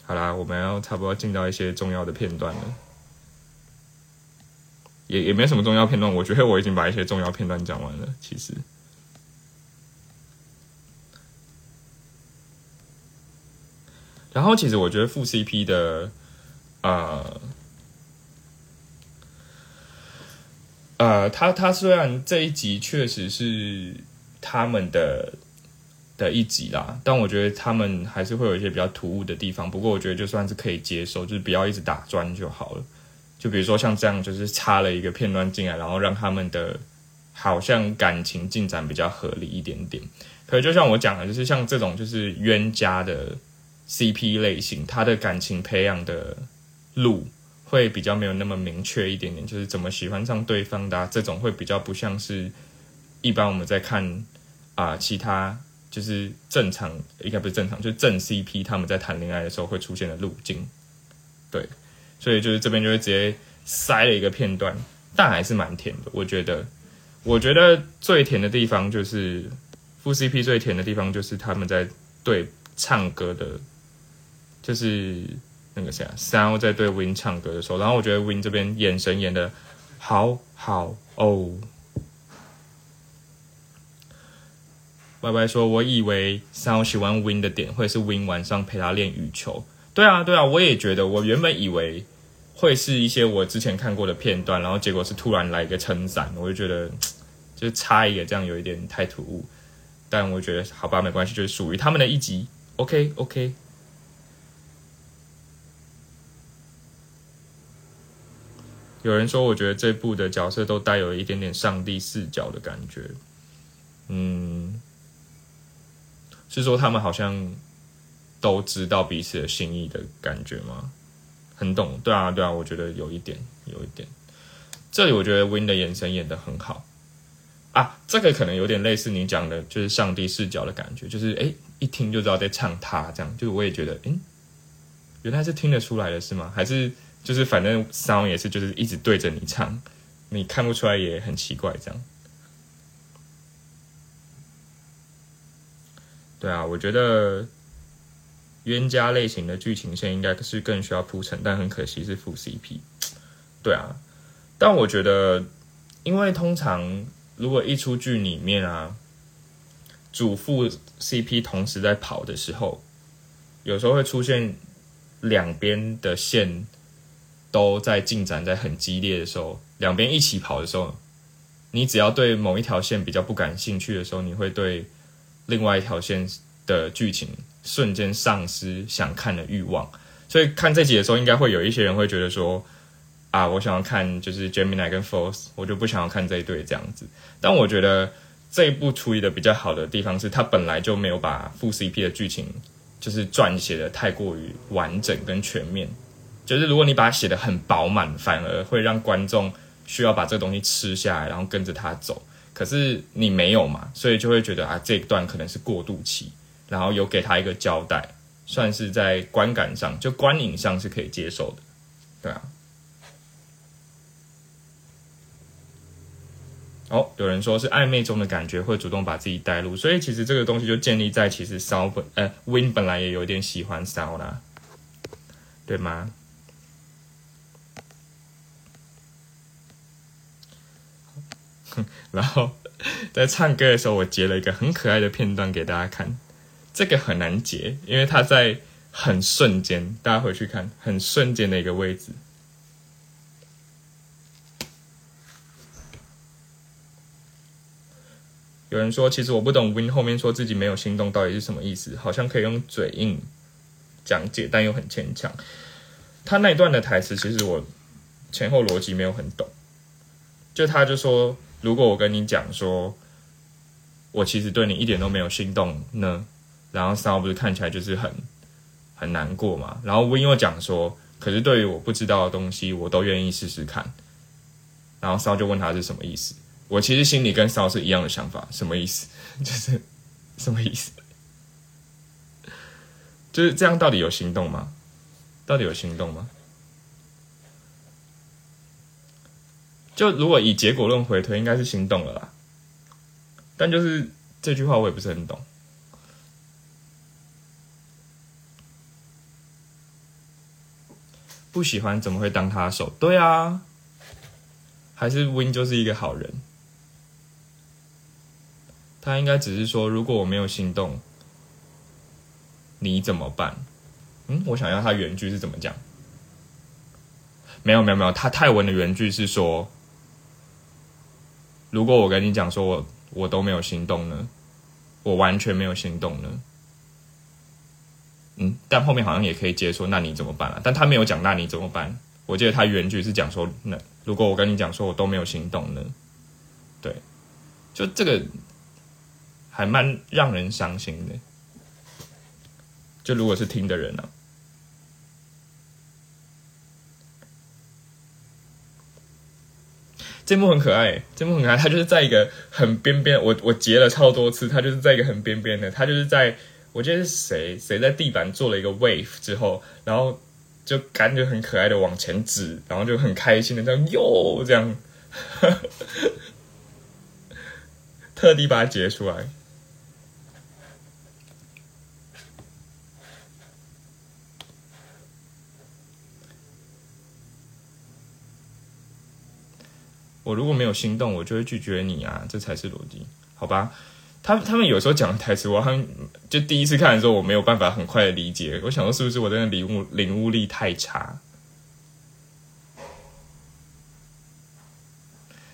好啦，我们要差不多进到一些重要的片段了，也也没什么重要片段，我觉得我已经把一些重要片段讲完了，其实。然后，其实我觉得副 CP 的，呃，呃，他他虽然这一集确实是他们的的一集啦，但我觉得他们还是会有一些比较突兀的地方。不过，我觉得就算是可以接受，就是不要一直打砖就好了。就比如说像这样，就是插了一个片段进来，然后让他们的好像感情进展比较合理一点点。可是就像我讲的，就是像这种就是冤家的。CP 类型，他的感情培养的路会比较没有那么明确一点点，就是怎么喜欢上对方的这种会比较不像是一般我们在看啊其他就是正常应该不是正常，就是正 CP 他们在谈恋爱的时候会出现的路径。对，所以就是这边就会直接塞了一个片段，但还是蛮甜的。我觉得，我觉得最甜的地方就是副 CP 最甜的地方就是他们在对唱歌的。就是那个谁啊，Sound 在对 Win 唱歌的时候，然后我觉得 Win 这边眼神演的好好哦。歪歪说，我以为 Sound 喜欢 Win 的点会是 Win 晚上陪他练羽球。对啊，对啊，我也觉得，我原本以为会是一些我之前看过的片段，然后结果是突然来一个称赞，我就觉得就差一个，这样有一点太突兀。但我觉得好吧，没关系，就是属于他们的一集。OK，OK。有人说，我觉得这部的角色都带有一点点上帝视角的感觉。嗯，是说他们好像都知道彼此的心意的感觉吗？很懂，对啊，对啊，我觉得有一点，有一点。这里我觉得 Win 的眼神演的很好啊，这个可能有点类似你讲的，就是上帝视角的感觉，就是哎，一听就知道在唱他这样，就是我也觉得，嗯，原来是听得出来的是吗？还是？就是反正 sound 也是，就是一直对着你唱，你看不出来也很奇怪这样。对啊，我觉得冤家类型的剧情线应该是更需要铺陈，但很可惜是副 CP。对啊，但我觉得，因为通常如果一出剧里面啊，主副 CP 同时在跑的时候，有时候会出现两边的线。都在进展在很激烈的时候，两边一起跑的时候，你只要对某一条线比较不感兴趣的时候，你会对另外一条线的剧情瞬间丧失想看的欲望。所以看这集的时候，应该会有一些人会觉得说：“啊，我想要看就是 Gemini 跟 Force，我就不想要看这一对这样子。”但我觉得这一部处理的比较好的地方是，它本来就没有把副 CP 的剧情就是撰写的太过于完整跟全面。就是如果你把它写的很饱满，反而会让观众需要把这个东西吃下来，然后跟着他走。可是你没有嘛，所以就会觉得啊，这一段可能是过渡期，然后有给他一个交代，算是在观感上就观影上是可以接受的，对啊。哦，有人说是暧昧中的感觉会主动把自己带入，所以其实这个东西就建立在其实骚本呃 Win 本来也有点喜欢骚啦，对吗？然后在唱歌的时候，我截了一个很可爱的片段给大家看。这个很难截，因为它在很瞬间，大家回去看，很瞬间的一个位置。有人说，其实我不懂 Win 后面说自己没有心动到底是什么意思，好像可以用嘴硬讲解，但又很牵强。他那段的台词，其实我前后逻辑没有很懂。就他就说。如果我跟你讲说，我其实对你一点都没有心动呢，然后骚不是看起来就是很很难过嘛？然后温又讲说，可是对于我不知道的东西，我都愿意试试看。然后骚就问他是什么意思？我其实心里跟骚是一样的想法，什么意思？就是什么意思？就是这样，到底有心动吗？到底有心动吗？就如果以结果论回推，应该是心动了啦。但就是这句话我也不是很懂。不喜欢怎么会当他手？对啊，还是 Win 就是一个好人。他应该只是说，如果我没有心动，你怎么办？嗯，我想要他原句是怎么讲？没有没有没有，他泰文的原句是说。如果我跟你讲说，我我都没有心动呢，我完全没有心动呢，嗯，但后面好像也可以接说，那你怎么办啊？但他没有讲，那你怎么办？我记得他原句是讲说，那如果我跟你讲说我都没有心动呢，对，就这个还蛮让人伤心的。就如果是听的人啊。这幕很可爱，这幕很可爱。他就是在一个很边边，我我截了超多次。他就是在一个很边边的，他就是在，我记得是谁谁在地板做了一个 wave 之后，然后就感觉很可爱的往前指，然后就很开心的这样哟这样，特地把它截出来。我如果没有心动，我就会拒绝你啊，这才是逻辑，好吧？他他们有时候讲的台词，我好像就第一次看的时候，我没有办法很快的理解。我想说，是不是我真的领悟领悟力太差？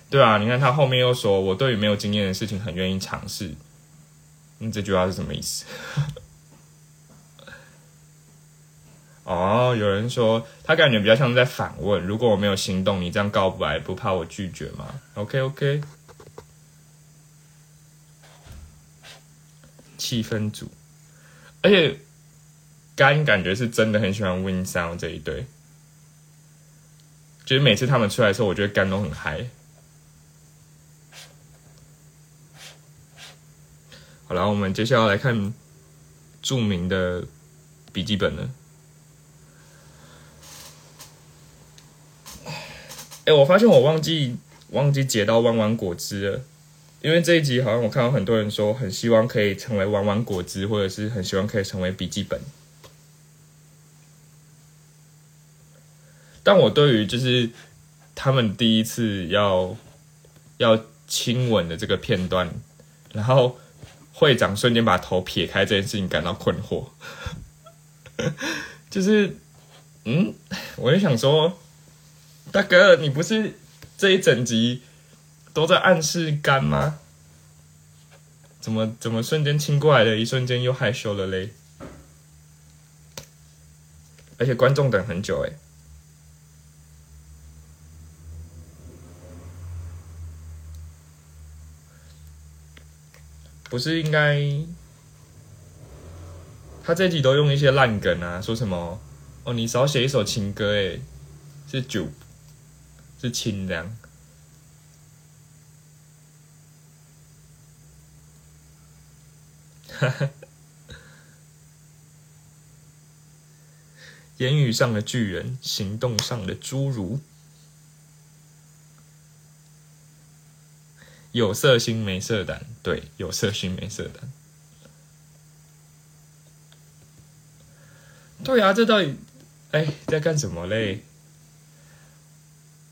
对啊，你看他后面又说，我对于没有经验的事情很愿意尝试。你这句话是什么意思？哦，有人说他感觉比较像在反问：如果我没有行动，你这样告白不怕我拒绝吗？OK OK，气氛组，而且干感觉是真的很喜欢 Win Sound 这一对，就是每次他们出来的时候，我觉得干都很嗨。好了，我们接下来来看著名的笔记本了。哎，我发现我忘记忘记解到弯弯果汁了，因为这一集好像我看到很多人说很希望可以成为弯弯果汁，或者是很希望可以成为笔记本。但我对于就是他们第一次要要亲吻的这个片段，然后会长瞬间把头撇开这件事情感到困惑，就是嗯，我就想说。大哥，你不是这一整集都在暗示干吗？怎么怎么瞬间亲过来的，一瞬间又害羞了嘞？而且观众等很久哎，不是应该？他这集都用一些烂梗啊，说什么哦，你少写一首情歌哎，是九。是清凉，言语上的巨人，行动上的侏儒，有色心没色胆，对，有色心没色胆，对啊，这到底哎在干什么嘞？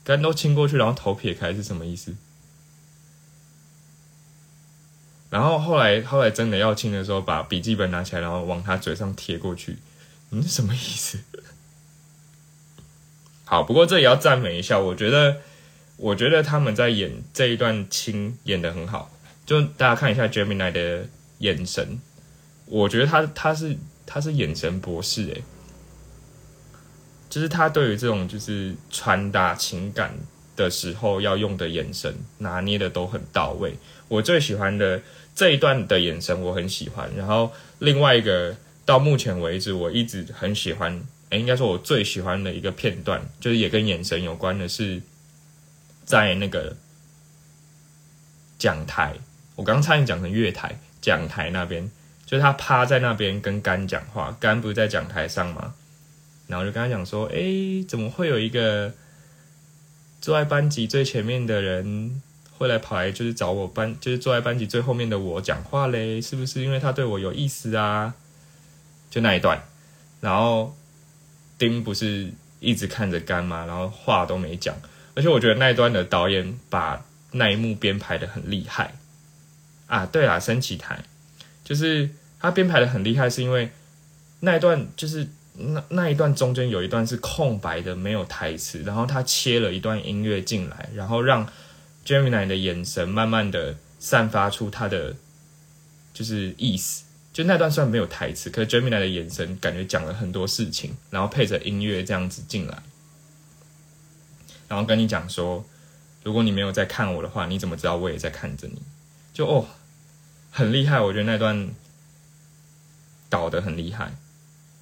肝都亲过去，然后头撇开是什么意思？然后后来后来真的要亲的时候，把笔记本拿起来，然后往他嘴上贴过去，嗯，什么意思？好，不过这也要赞美一下，我觉得，我觉得他们在演这一段亲演的很好，就大家看一下 Gemini 的眼神，我觉得他他是他是眼神博士诶。就是他对于这种就是传达情感的时候要用的眼神拿捏的都很到位。我最喜欢的这一段的眼神我很喜欢。然后另外一个到目前为止我一直很喜欢，哎，应该说我最喜欢的一个片段，就是也跟眼神有关的是在那个讲台，我刚差点讲成月台讲台那边，就是他趴在那边跟甘讲话，甘不是在讲台上吗？然后就跟他讲说：“哎，怎么会有一个坐在班级最前面的人会来跑来，就是找我班，就是坐在班级最后面的我讲话嘞？是不是因为他对我有意思啊？”就那一段，然后丁不是一直看着干吗？然后话都没讲，而且我觉得那一段的导演把那一幕编排的很厉害啊！对啊，升旗台就是他编排的很厉害，是因为那一段就是。那那一段中间有一段是空白的，没有台词，然后他切了一段音乐进来，然后让 Gemini 的眼神慢慢的散发出他的就是意思。就那段虽然没有台词，可是 Gemini 的眼神感觉讲了很多事情，然后配着音乐这样子进来，然后跟你讲说，如果你没有在看我的话，你怎么知道我也在看着你？就哦，很厉害，我觉得那段导的很厉害。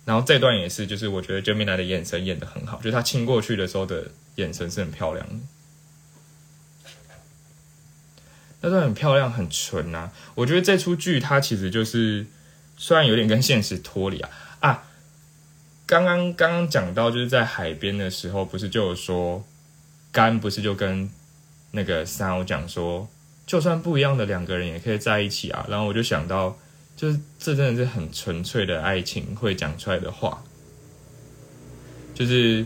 然后这段也是，就是我觉得 Gemini 的眼神演的很好，就是他亲过去的时候的眼神是很漂亮的。那段很漂亮，很纯啊！我觉得这出剧它其实就是虽然有点跟现实脱离啊啊！刚刚刚刚讲到就是在海边的时候，不是就有说干不是就跟那个三我讲说，就算不一样的两个人也可以在一起啊。然后我就想到，就是这真的是很纯粹的爱情会讲出来的话，就是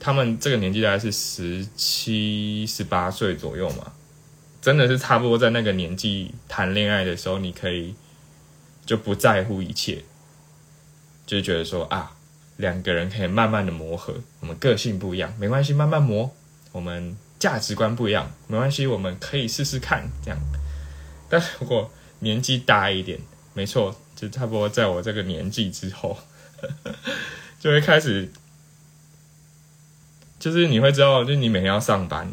他们这个年纪大概是十七、十八岁左右嘛。真的是差不多在那个年纪谈恋爱的时候，你可以就不在乎一切，就觉得说啊，两个人可以慢慢的磨合，我们个性不一样，没关系，慢慢磨；我们价值观不一样，没关系，我们可以试试看这样。但是如果年纪大一点，没错，就差不多在我这个年纪之后，就会开始，就是你会知道，就你每天要上班，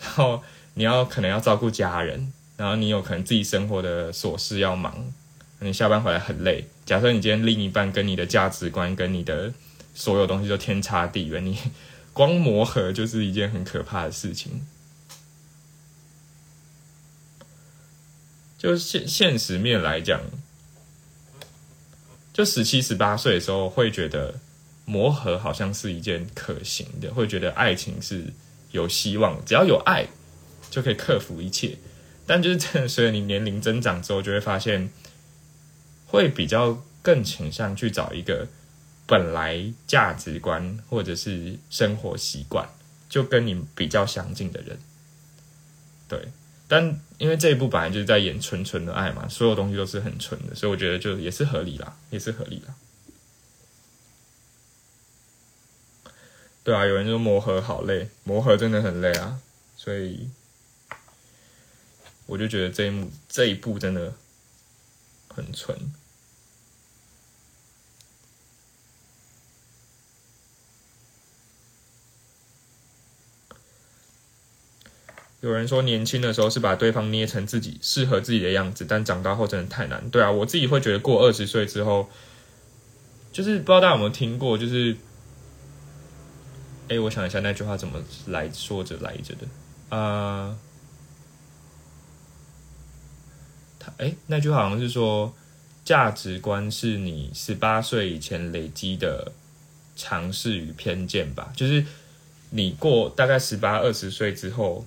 然后。你要可能要照顾家人，然后你有可能自己生活的琐事要忙，你下班回来很累。假设你今天另一半跟你的价值观跟你的所有东西都天差地远，你光磨合就是一件很可怕的事情。就现现实面来讲，就十七十八岁的时候会觉得磨合好像是一件可行的，会觉得爱情是有希望，只要有爱。就可以克服一切，但就是真的，随着你年龄增长之后，就会发现会比较更倾向去找一个本来价值观或者是生活习惯就跟你比较相近的人。对，但因为这一部本来就是在演纯纯的爱嘛，所有东西都是很纯的，所以我觉得就也是合理啦，也是合理啦。对啊，有人说磨合好累，磨合真的很累啊，所以。我就觉得这一幕这一部真的很纯。有人说年轻的时候是把对方捏成自己适合自己的样子，但长大后真的太难。对啊，我自己会觉得过二十岁之后，就是不知道大家有没有听过，就是，哎，我想一下那句话怎么来说着来着的啊。他哎，那句好像是说，价值观是你十八岁以前累积的尝试与偏见吧。就是你过大概十八二十岁之后，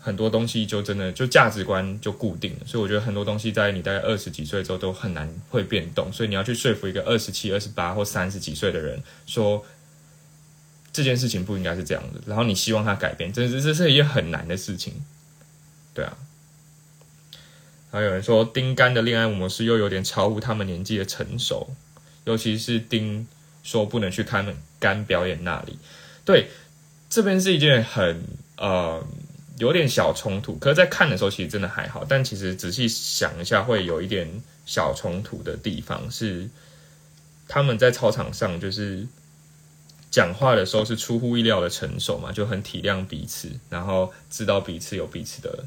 很多东西就真的就价值观就固定了。所以我觉得很多东西在你大概二十几岁之后都很难会变动。所以你要去说服一个二十七、二十八或三十几岁的人说这件事情不应该是这样的，然后你希望他改变，这这这是一件很难的事情。对啊。还有人说丁干的恋爱模式又有点超乎他们年纪的成熟，尤其是丁说不能去看干表演那里。对，这边是一件很呃有点小冲突，可是在看的时候其实真的还好。但其实仔细想一下，会有一点小冲突的地方是他们在操场上就是讲话的时候是出乎意料的成熟嘛，就很体谅彼此，然后知道彼此有彼此的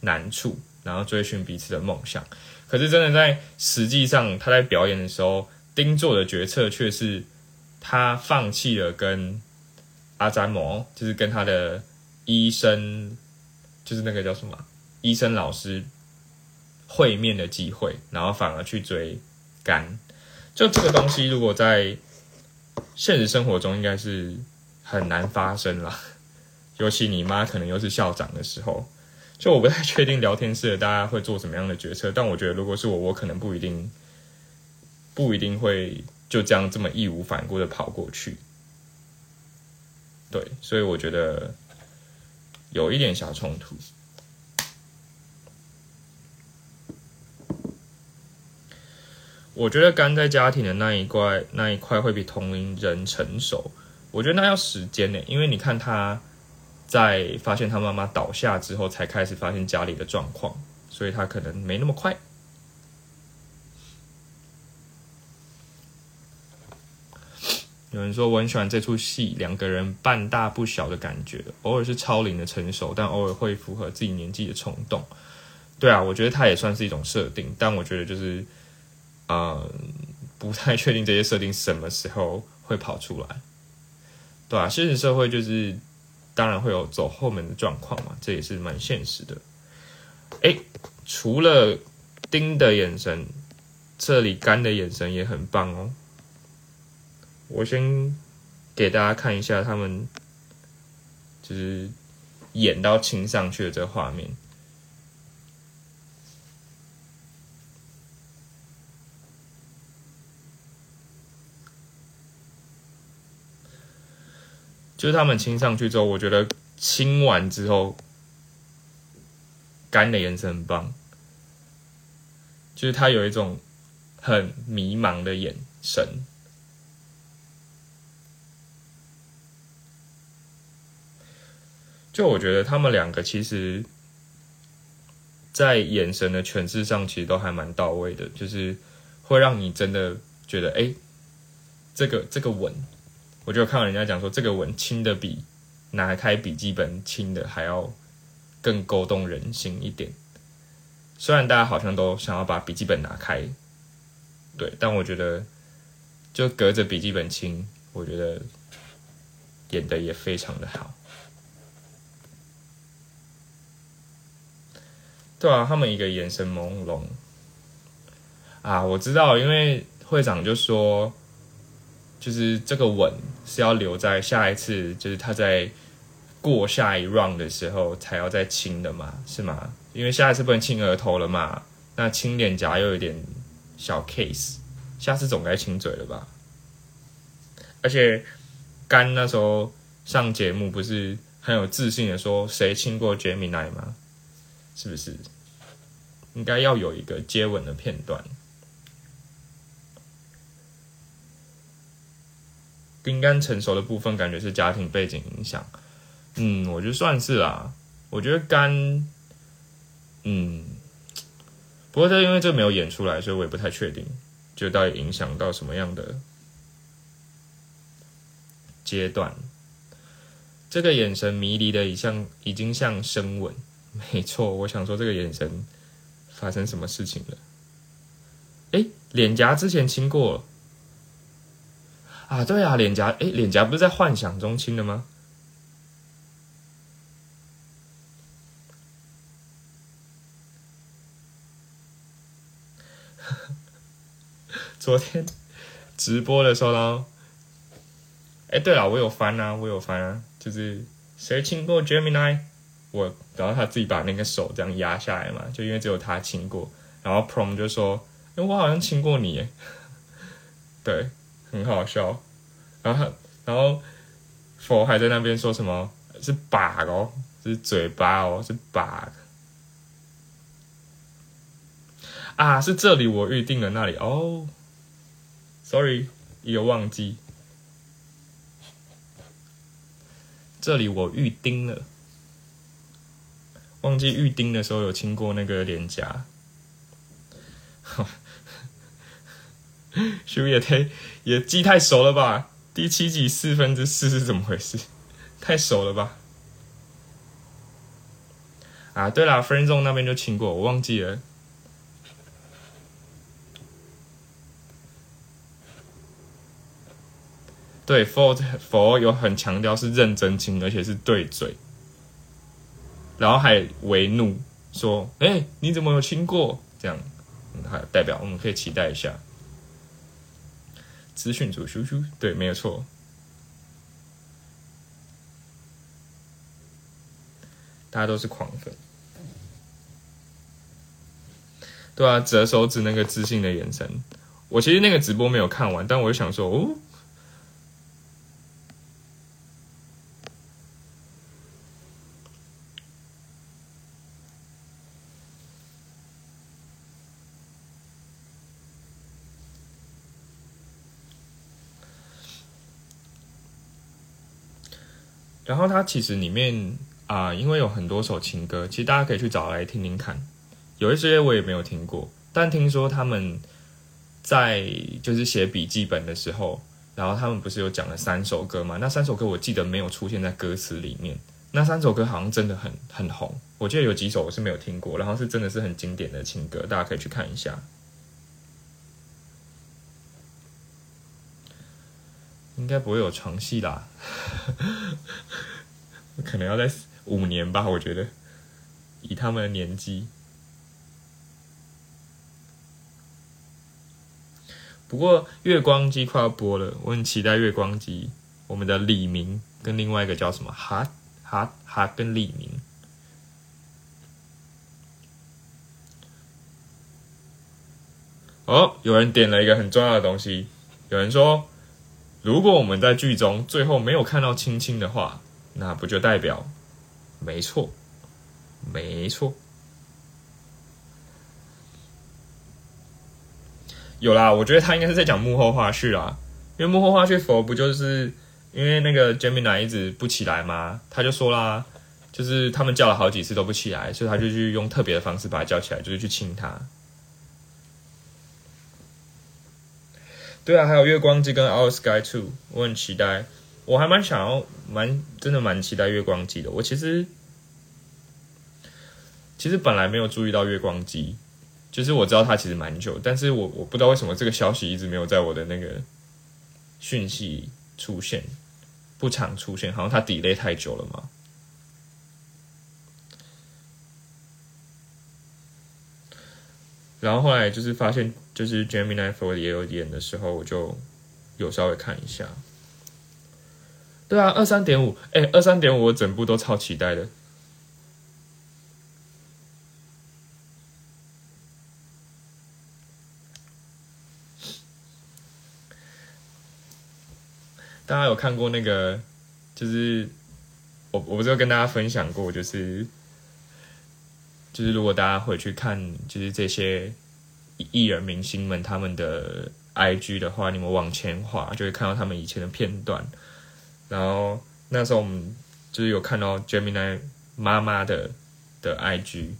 难处。然后追寻彼此的梦想，可是真的在实际上，他在表演的时候，丁做的决策却是他放弃了跟阿詹摩，就是跟他的医生，就是那个叫什么医生老师会面的机会，然后反而去追干。就这个东西，如果在现实生活中，应该是很难发生了。尤其你妈可能又是校长的时候。就我不太确定聊天室的大家会做什么样的决策，但我觉得如果是我，我可能不一定不一定会就这样这么义无反顾的跑过去。对，所以我觉得有一点小冲突。我觉得干在家庭的那一块那一块会比同龄人成熟，我觉得那要时间呢，因为你看他。在发现他妈妈倒下之后，才开始发现家里的状况，所以他可能没那么快。有人说我很喜欢这出戏，两个人半大不小的感觉，偶尔是超龄的成熟，但偶尔会符合自己年纪的冲动。对啊，我觉得他也算是一种设定，但我觉得就是，呃，不太确定这些设定什么时候会跑出来，对啊，现实社会就是当然会有走后门的状况嘛，这也是蛮现实的。哎，除了丁的眼神，这里干的眼神也很棒哦。我先给大家看一下他们就是演到亲上去的这个画面。就是他们亲上去之后，我觉得亲完之后，干的眼神很棒。就是他有一种很迷茫的眼神，就我觉得他们两个其实，在眼神的诠释上，其实都还蛮到位的，就是会让你真的觉得，哎，这个这个吻。我就看到人家讲说，这个吻亲的比拿开笔记本亲的还要更勾动人心一点。虽然大家好像都想要把笔记本拿开，对，但我觉得就隔着笔记本亲，我觉得演的也非常的好。对啊，他们一个眼神朦胧啊，我知道，因为会长就说。就是这个吻是要留在下一次，就是他在过下一 round 的时候才要再亲的嘛，是吗？因为下一次不能亲额头了嘛，那亲脸颊又有点小 case，下次总该亲嘴了吧？而且甘那时候上节目不是很有自信的说谁亲过 Jamie 奈吗？是不是？应该要有一个接吻的片段。丁干成熟的部分，感觉是家庭背景影响。嗯，我觉得算是啦。我觉得干，嗯，不过这因为这没有演出来，所以我也不太确定，就到底影响到什么样的阶段。这个眼神迷离的，已像已经像深吻。没错，我想说这个眼神发生什么事情了？哎，脸颊之前亲过。啊，对啊，脸颊，哎，脸颊不是在幻想中亲的吗？昨天直播的时候呢，哎，对了，我有翻啊，我有翻啊，就是谁亲过 Gemini，我，然后他自己把那个手这样压下来嘛，就因为只有他亲过，然后 Prom 就说，哎，我好像亲过你，对。很好笑，然后然后佛还在那边说什么？是 bug 哦，是嘴巴哦，是 bug 啊，是这里我预定的那里。哦，sorry，有忘记，这里我预定了，忘记预定的时候有亲过那个脸颊。修也太也记太熟了吧？第七集四分之四是怎么回事？太熟了吧？啊，对了，friend zone 那边就亲过，我忘记了。对，for for 有很强调是认真亲，而且是对嘴，然后还为怒说：“哎，你怎么有亲过？”这样，还代表我们可以期待一下。资讯组叔叔，对，没有错。大家都是狂粉，对啊，折手指那个自信的眼神，我其实那个直播没有看完，但我就想说，哦。然后它其实里面啊，因为有很多首情歌，其实大家可以去找来听听看。有一些我也没有听过，但听说他们在就是写笔记本的时候，然后他们不是有讲了三首歌嘛？那三首歌我记得没有出现在歌词里面。那三首歌好像真的很很红，我记得有几首我是没有听过，然后是真的是很经典的情歌，大家可以去看一下。应该不会有床戏啦，可能要在五年吧，我觉得，以他们的年纪。不过月光机快要播了，我很期待月光机。我们的李明跟另外一个叫什么哈哈哈跟李明。哦，有人点了一个很重要的东西。有人说，如果我们在剧中最后没有看到青青的话，那不就代表？没错，没错。有啦，我觉得他应该是在讲幕后花絮啦。因为幕后花絮佛不就是因为那个 Gemini 一直不起来吗？他就说啦，就是他们叫了好几次都不起来，所以他就去用特别的方式把他叫起来，就是去亲他。对啊，还有月光机跟 Our Sky Two，我很期待。我还蛮想要，蛮真的蛮期待月光机的。我其实其实本来没有注意到月光机，就是我知道它其实蛮久，但是我我不知道为什么这个消息一直没有在我的那个讯息出现，不常出现，好像它 delay 太久了嘛。然后后来就是发现，就是 Gemini Fold 也有演的时候，我就有稍微看一下。对啊，二三点五，哎，二三点五，我整部都超期待的。大家有看过那个？就是我，我不是有跟大家分享过，就是。就是如果大家回去看，就是这些艺人明星们他们的 IG 的话，你们往前滑就会看到他们以前的片段。然后那时候我们就是有看到 Gemini 妈妈的的 IG，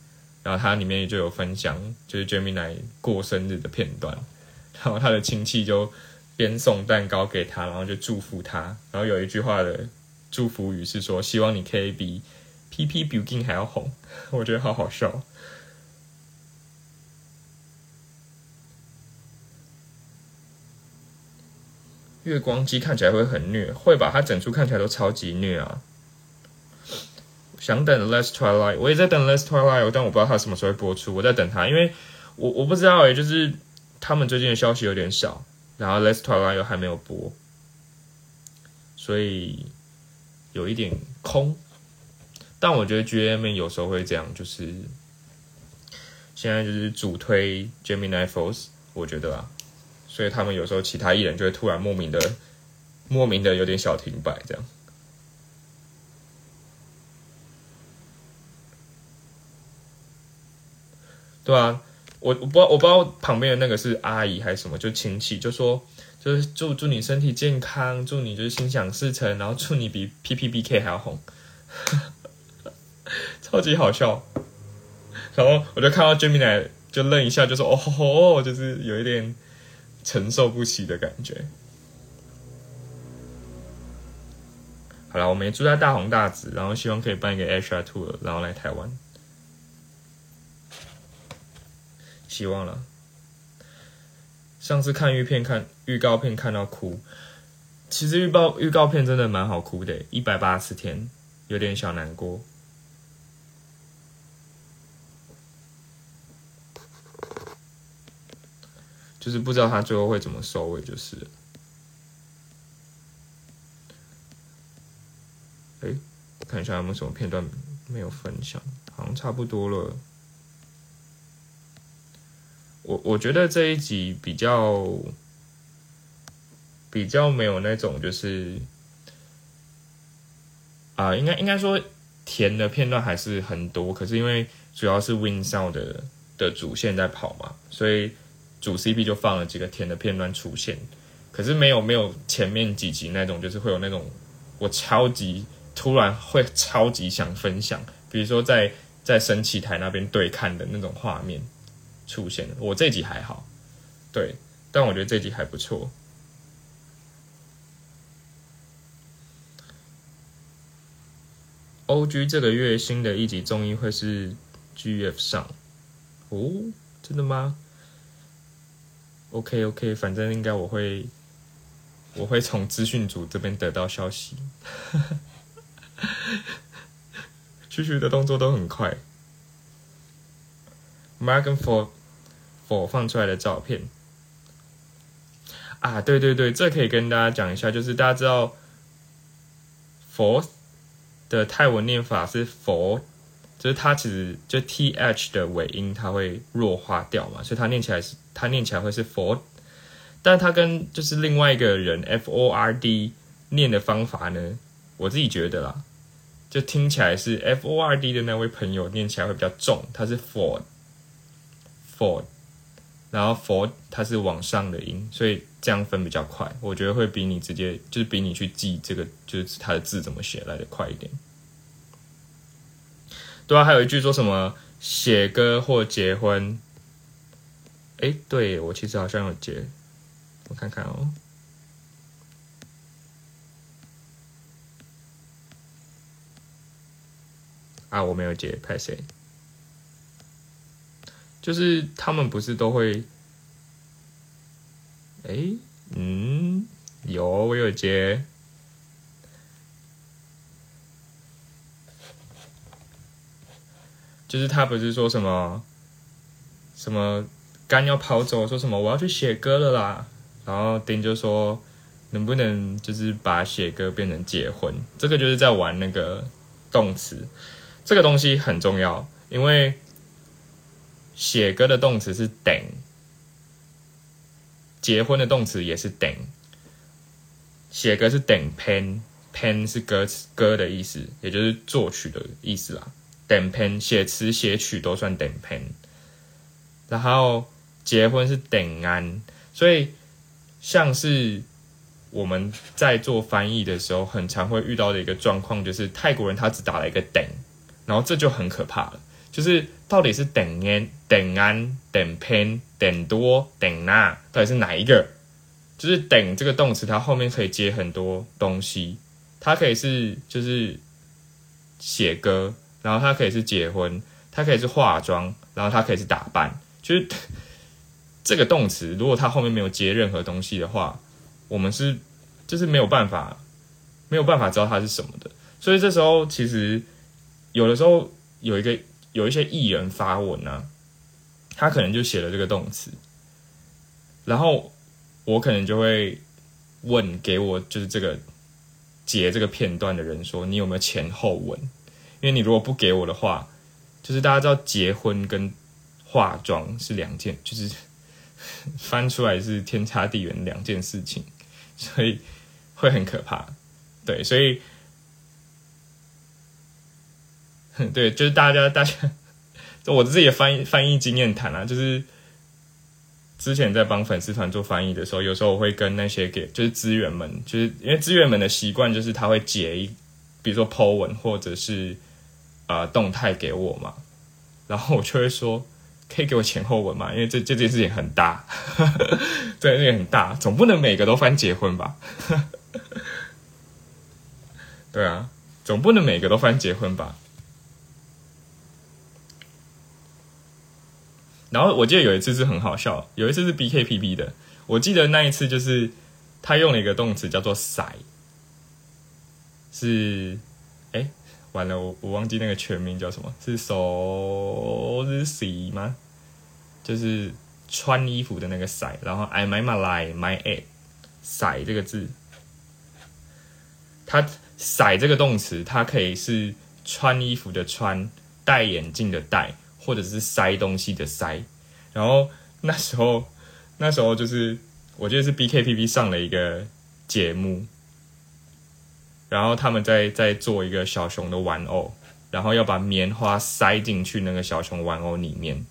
然后它里面就有分享，就是 Gemini 过生日的片段。然后他的亲戚就边送蛋糕给他，然后就祝福他。然后有一句话的祝福语是说：“希望你可以比。” PP begin 还要红，我觉得好好笑。月光机看起来会很虐，会吧？它整出看起来都超级虐啊！想等《Last Twilight》，我也在等《Last Twilight》，但我不知道它什么时候会播出。我在等它，因为我我不知道诶，就是他们最近的消息有点少，然后《Last Twilight》还没有播，所以有一点空。但我觉得 G M 有时候会这样，就是现在就是主推 Gemini Force，我觉得啊，所以他们有时候其他艺人就会突然莫名的、莫名的有点小停摆这样。对啊，我我不知道我不知道旁边的那个是阿姨还是什么，就亲戚就说就是祝祝你身体健康，祝你就是心想事成，然后祝你比 P P B K 还要红。超级好笑，然后我就看到 Gemini 就愣一下，就说：“哦吼，就是有一点承受不起的感觉。”好了，我们也住在大红大紫，然后希望可以办一个 HR Tour，然后来台湾，希望了。上次看预片看预告片看到哭，其实预告预告片真的蛮好哭的，一百八十天有点小难过。就是不知道他最后会怎么收尾，就是。哎，看一下有没有什么片段没有分享，好像差不多了。我我觉得这一集比较比较没有那种，就是啊，应该应该说甜的片段还是很多，可是因为主要是 Win Sound 的的主线在跑嘛，所以。主 CP 就放了几个甜的片段出现，可是没有没有前面几集那种，就是会有那种我超级突然会超级想分享，比如说在在升旗台那边对看的那种画面出现。我这集还好，对，但我觉得这集还不错。OG 这个月新的一集综艺会是 GF 上哦，真的吗？OK OK，反正应该我会我会从资讯组这边得到消息。旭旭的动作都很快。Margan for for 放出来的照片啊，对对对，这可以跟大家讲一下，就是大家知道 for 的泰文念法是 for，就是它其实就 th 的尾音它会弱化掉嘛，所以它念起来是它念起来会是 ford，但它跟就是另外一个人 ford 念的方法呢，我自己觉得啦。就听起来是 F O R D 的那位朋友念起来会比较重，他是 Ford，Ford，然后 Ford 它是往上的音，所以这样分比较快，我觉得会比你直接就是比你去记这个就是它的字怎么写来的快一点。对啊，还有一句说什么写歌或结婚，哎，对我其实好像有结，我看看哦。啊，我没有接，拍谁？就是他们不是都会？哎，嗯，有我有接，就是他不是说什么什么肝要跑走，说什么我要去写歌了啦，然后丁就说能不能就是把写歌变成结婚？这个就是在玩那个动词。这个东西很重要，因为写歌的动词是等，结婚的动词也是等。写歌是等 pen，pen 是歌词歌的意思，也就是作曲的意思啦。等篇写词写曲都算等篇然后结婚是等安，所以像是我们在做翻译的时候，很常会遇到的一个状况，就是泰国人他只打了一个等。然后这就很可怕了，就是到底是等安、等安、等偏、等多、等那，到底是哪一个？就是等这个动词，它后面可以接很多东西，它可以是就是写歌，然后他可以是结婚，他可以是化妆，然后他可以是打扮。就是 这个动词，如果他后面没有接任何东西的话，我们是就是没有办法没有办法知道它是什么的。所以这时候其实。有的时候有一个有一些艺人发文啊，他可能就写了这个动词，然后我可能就会问给我就是这个截这个片段的人说，你有没有前后文？因为你如果不给我的话，就是大家知道结婚跟化妆是两件，就是 翻出来是天差地远两件事情，所以会很可怕。对，所以。对，就是大家，大家，我自己的翻译翻译经验谈啊，就是之前在帮粉丝团做翻译的时候，有时候我会跟那些给就是资源们，就是因为资源们的习惯就是他会截一，比如说 po 文或者是呃动态给我嘛，然后我就会说，可以给我前后文嘛，因为这这件事情很大，对，那个很大，总不能每个都翻结婚吧？对啊，总不能每个都翻结婚吧？然后我记得有一次是很好笑，有一次是 B K P P 的，我记得那一次就是他用了一个动词叫做“塞”，是完了我我忘记那个全名叫什么，是 “so” 是 “si” 吗？就是穿衣服的那个“塞”，然后 “I my my lie my a”，“ 塞”这个字，它“塞”这个动词，它可以是穿衣服的“穿”，戴眼镜的“戴”。或者是塞东西的塞，然后那时候那时候就是我记得是 B K P P 上了一个节目，然后他们在在做一个小熊的玩偶，然后要把棉花塞进去那个小熊玩偶里面。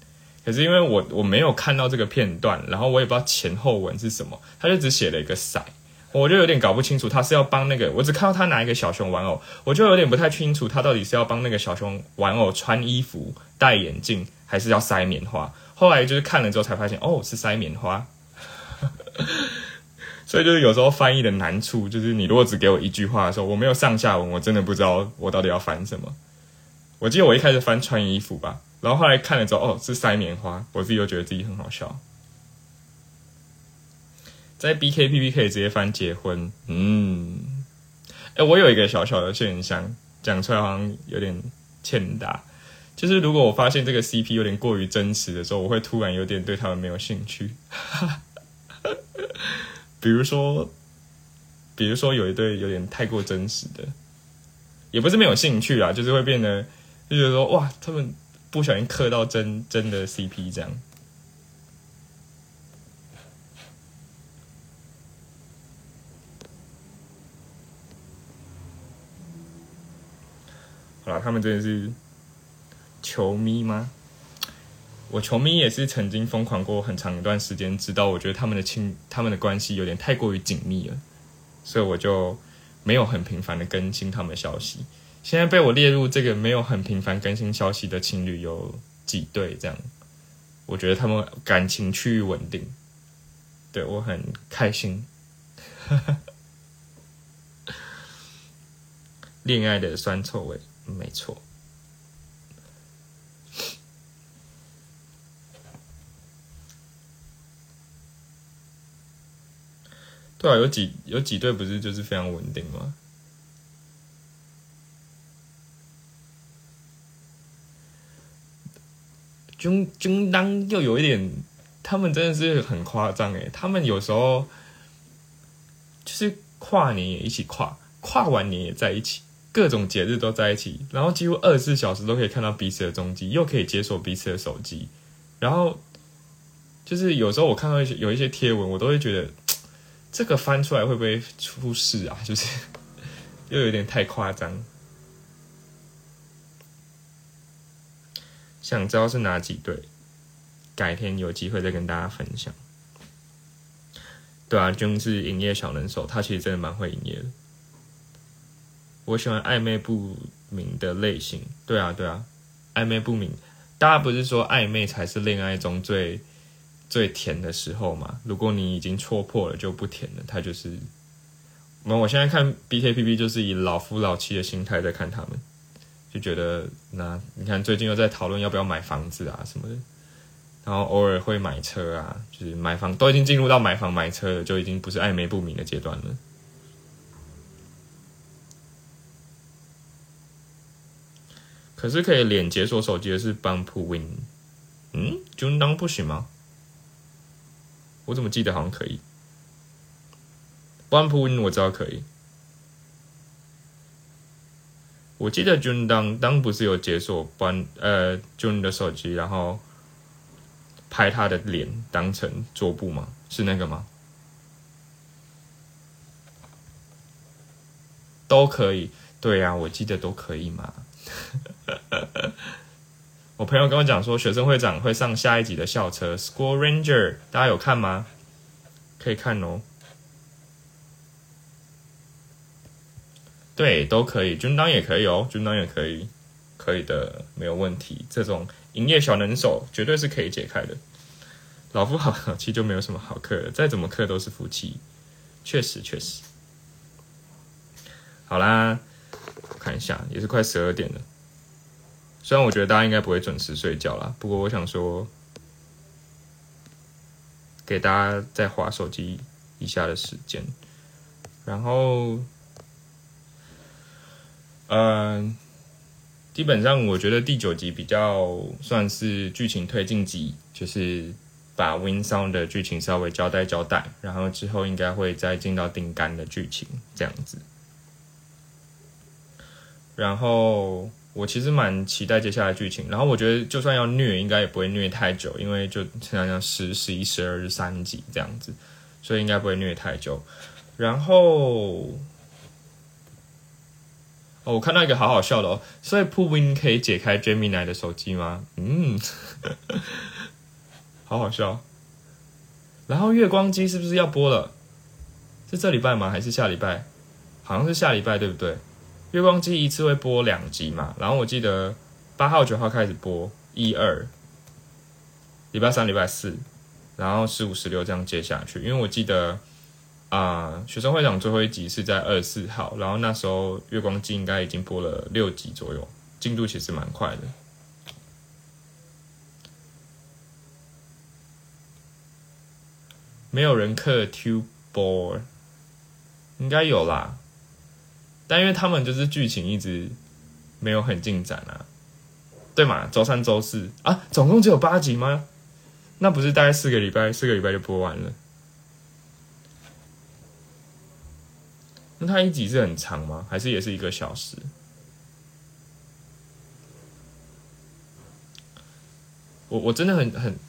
可是因为我我没有看到这个片段，然后我也不知道前后文是什么，他就只写了一个塞。我就有点搞不清楚，他是要帮那个，我只看到他拿一个小熊玩偶，我就有点不太清楚，他到底是要帮那个小熊玩偶穿衣服、戴眼镜，还是要塞棉花。后来就是看了之后才发现，哦，是塞棉花。所以就是有时候翻译的难处，就是你如果只给我一句话的时候，我没有上下文，我真的不知道我到底要翻什么。我记得我一开始翻穿衣服吧，然后后来看了之后，哦，是塞棉花，我自己又觉得自己很好笑。在 BKPP 可以直接翻结婚，嗯，哎，我有一个小小的现象，讲出来好像有点欠打，就是如果我发现这个 CP 有点过于真实的时候，我会突然有点对他们没有兴趣。比如说，比如说有一对有点太过真实的，也不是没有兴趣啊，就是会变得就觉得说哇，他们不小心磕到真真的 CP 这样。好了，他们真的是球迷吗？我球迷也是曾经疯狂过很长一段时间，直到我觉得他们的亲他们的关系有点太过于紧密了，所以我就没有很频繁的更新他们的消息。现在被我列入这个没有很频繁更新消息的情侣有几对？这样，我觉得他们感情趋于稳定，对我很开心。恋爱的酸臭味。没错，对啊，有几有几对不是就是非常稳定吗？军军当又有一点，他们真的是很夸张诶，他们有时候就是跨年也一起跨，跨完年也在一起。各种节日都在一起，然后几乎二十四小时都可以看到彼此的踪迹，又可以解锁彼此的手机。然后就是有时候我看到一些有一些贴文，我都会觉得这个翻出来会不会出事啊？就是又有点太夸张。想知道是哪几对？改天有机会再跟大家分享。对啊，就是营业小能手，他其实真的蛮会营业的。我喜欢暧昧不明的类型。对啊，对啊，暧昧不明，大家不是说暧昧才是恋爱中最最甜的时候嘛？如果你已经戳破了，就不甜了。他就是，那我现在看 B K P P 就是以老夫老妻的心态在看他们，就觉得那你看最近又在讨论要不要买房子啊什么的，然后偶尔会买车啊，就是买房都已经进入到买房买车了，就已经不是暧昧不明的阶段了。可是可以连解锁手机的是 Bump Win，嗯，军当不行吗？我怎么记得好像可以？Bump Win 我知道可以，我记得军当当不是有解锁 Bump 呃军的手机，然后拍他的脸当成桌布吗？是那个吗？都可以，对呀，我记得都可以嘛。我朋友跟我讲说，学生会长会上下一集的校车《School Ranger》，大家有看吗？可以看哦。对，都可以，军当也可以哦，军当也可以，可以的，没有问题。这种营业小能手绝对是可以解开的。老夫好，其实就没有什么好课了，再怎么课都是夫妻。确实，确实。好啦。我看一下，也是快十二点了。虽然我觉得大家应该不会准时睡觉啦，不过我想说，给大家再划手机一下的时间。然后，嗯，基本上我觉得第九集比较算是剧情推进集，就是把 Win Sound 的剧情稍微交代交代，然后之后应该会再进到定杆的剧情这样子。然后我其实蛮期待接下来剧情，然后我觉得就算要虐，应该也不会虐太久，因为就像像十、十一、十二、三集这样子，所以应该不会虐太久。然后哦，我看到一个好好笑的哦，所以 p u Win 可以解开 Jamie 奶的手机吗？嗯，好好笑。然后月光机是不是要播了？是这礼拜吗？还是下礼拜？好像是下礼拜，对不对？月光机一次会播两集嘛？然后我记得八号、九号开始播一二，礼拜三、礼拜四，然后十五、十六这样接下去。因为我记得啊，学生会长最后一集是在二十四号，然后那时候月光机应该已经播了六集左右，进度其实蛮快的。没有人刻 Two 播，应该有啦。但因为他们就是剧情一直没有很进展啊，对嘛？周三、周四啊，总共只有八集吗？那不是大概四个礼拜，四个礼拜就播完了？那它一集是很长吗？还是也是一个小时？我我真的很很，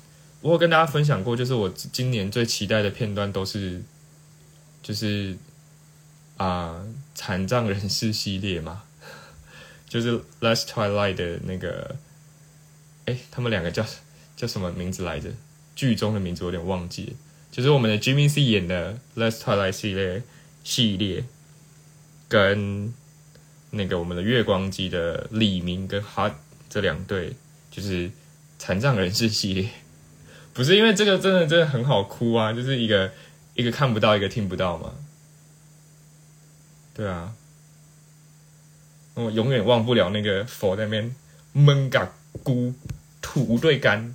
我有跟大家分享过，就是我今年最期待的片段都是，就是啊，残障人士系列嘛，就是《Last Twilight》的那个，哎，他们两个叫叫什么名字来着？剧中的名字有点忘记，就是我们的 Jimmy C 演的《Last Twilight》系列系列，跟那个我们的月光机的李明跟哈这两对，就是。残障人士系列，不是因为这个真的真的很好哭啊，就是一个一个看不到，一个听不到嘛。对啊，我永远忘不了那个佛在那边闷嘎咕吐对干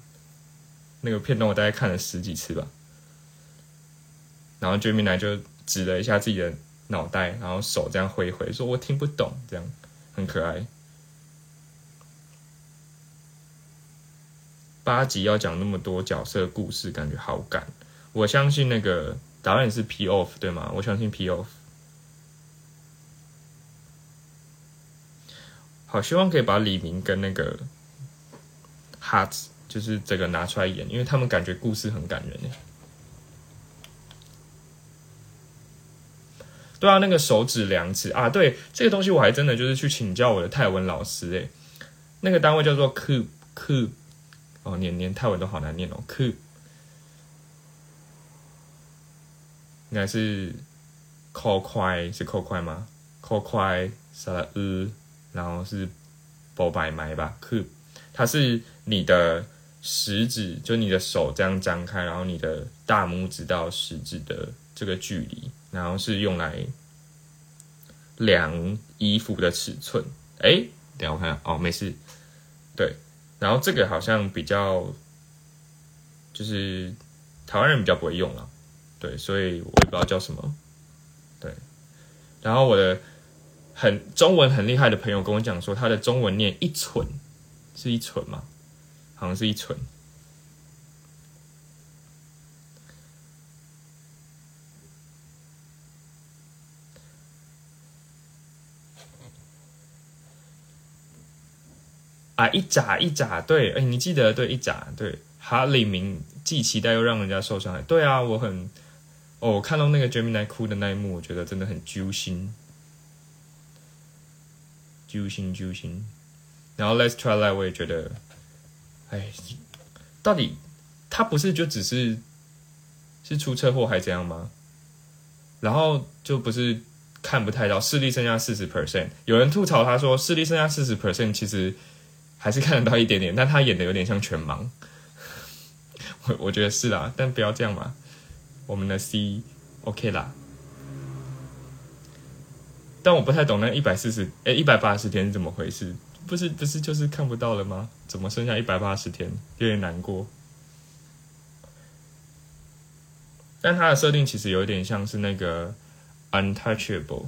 那个片段，我大概看了十几次吧。然后 Jimmy 来就指了一下自己的脑袋，然后手这样挥挥，说我听不懂，这样很可爱。八集要讲那么多角色故事，感觉好赶。我相信那个导演是 P Off 对吗？我相信 P Off。好，希望可以把李明跟那个 Hart 就是这个拿出来演，因为他们感觉故事很感人对啊，那个手指量尺啊，对这个东西我还真的就是去请教我的泰文老师诶，那个单位叫做 Coop Coop。哦，念念泰文都好难念哦。，Ku 应该是 call 快是 call 快吗？call 快是呃，然后是波白麦吧。K，它是你的食指，就你的手这样张开，然后你的大拇指到食指的这个距离，然后是用来量衣服的尺寸。哎，等下我看哦，没事，对。然后这个好像比较，就是台湾人比较不会用了，对，所以我也不知道叫什么，对。然后我的很中文很厉害的朋友跟我讲说，他的中文念一寸，是一寸吗？好像是一寸。啊，一眨一眨，对，哎，你记得对，一眨，对，哈里明既期待又让人家受伤害，对啊，我很，哦，我看到那个 Gemini 哭的那一幕，我觉得真的很揪心，揪心揪心。然后 Let's Try Life 我也觉得，哎，到底他不是就只是是出车祸还怎样吗？然后就不是看不太到视力剩下四十 percent，有人吐槽他说视力剩下四十 percent，其实。还是看得到一点点，但他演的有点像全盲，我我觉得是啦，但不要这样嘛。我们的 C OK 啦，但我不太懂那一百四十哎一百八十天是怎么回事？不是不是就是看不到了吗？怎么剩下一百八十天？有点难过。但它的设定其实有点像是那个 Untouchable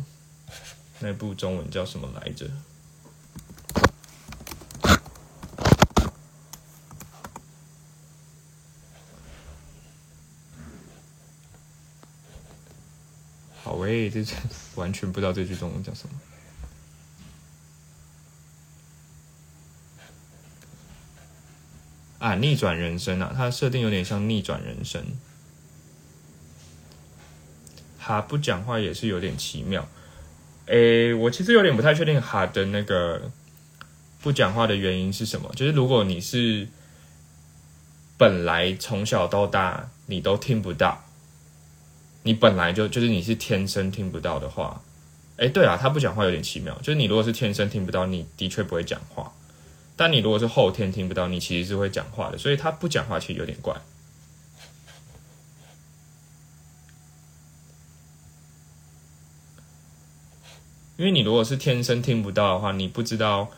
那部中文叫什么来着？喂，这完全不知道这句中文叫什么啊！逆转人生啊，它的设定有点像逆转人生。哈不讲话也是有点奇妙。诶，我其实有点不太确定哈的那个不讲话的原因是什么。就是如果你是本来从小到大你都听不到。你本来就就是你是天生听不到的话，哎，对啊，他不讲话有点奇妙。就是你如果是天生听不到，你的确不会讲话；但你如果是后天听不到，你其实是会讲话的。所以他不讲话其实有点怪。因为你如果是天生听不到的话，你不知道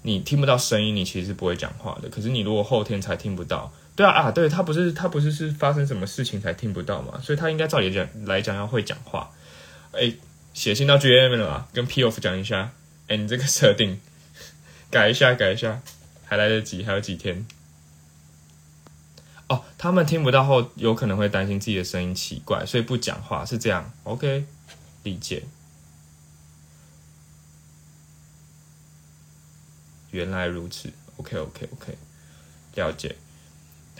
你听不到声音，你其实是不会讲话的。可是你如果后天才听不到，对啊啊，对他不是他不是是发生什么事情才听不到嘛？所以他应该照理讲来讲要会讲话。哎，写信到 GM 了嘛？跟 P of 讲一下，哎，你这个设定 改一下改一下，还来得及，还有几天。哦，他们听不到后，有可能会担心自己的声音奇怪，所以不讲话是这样。OK，理解。原来如此，OK，OK，OK，了解。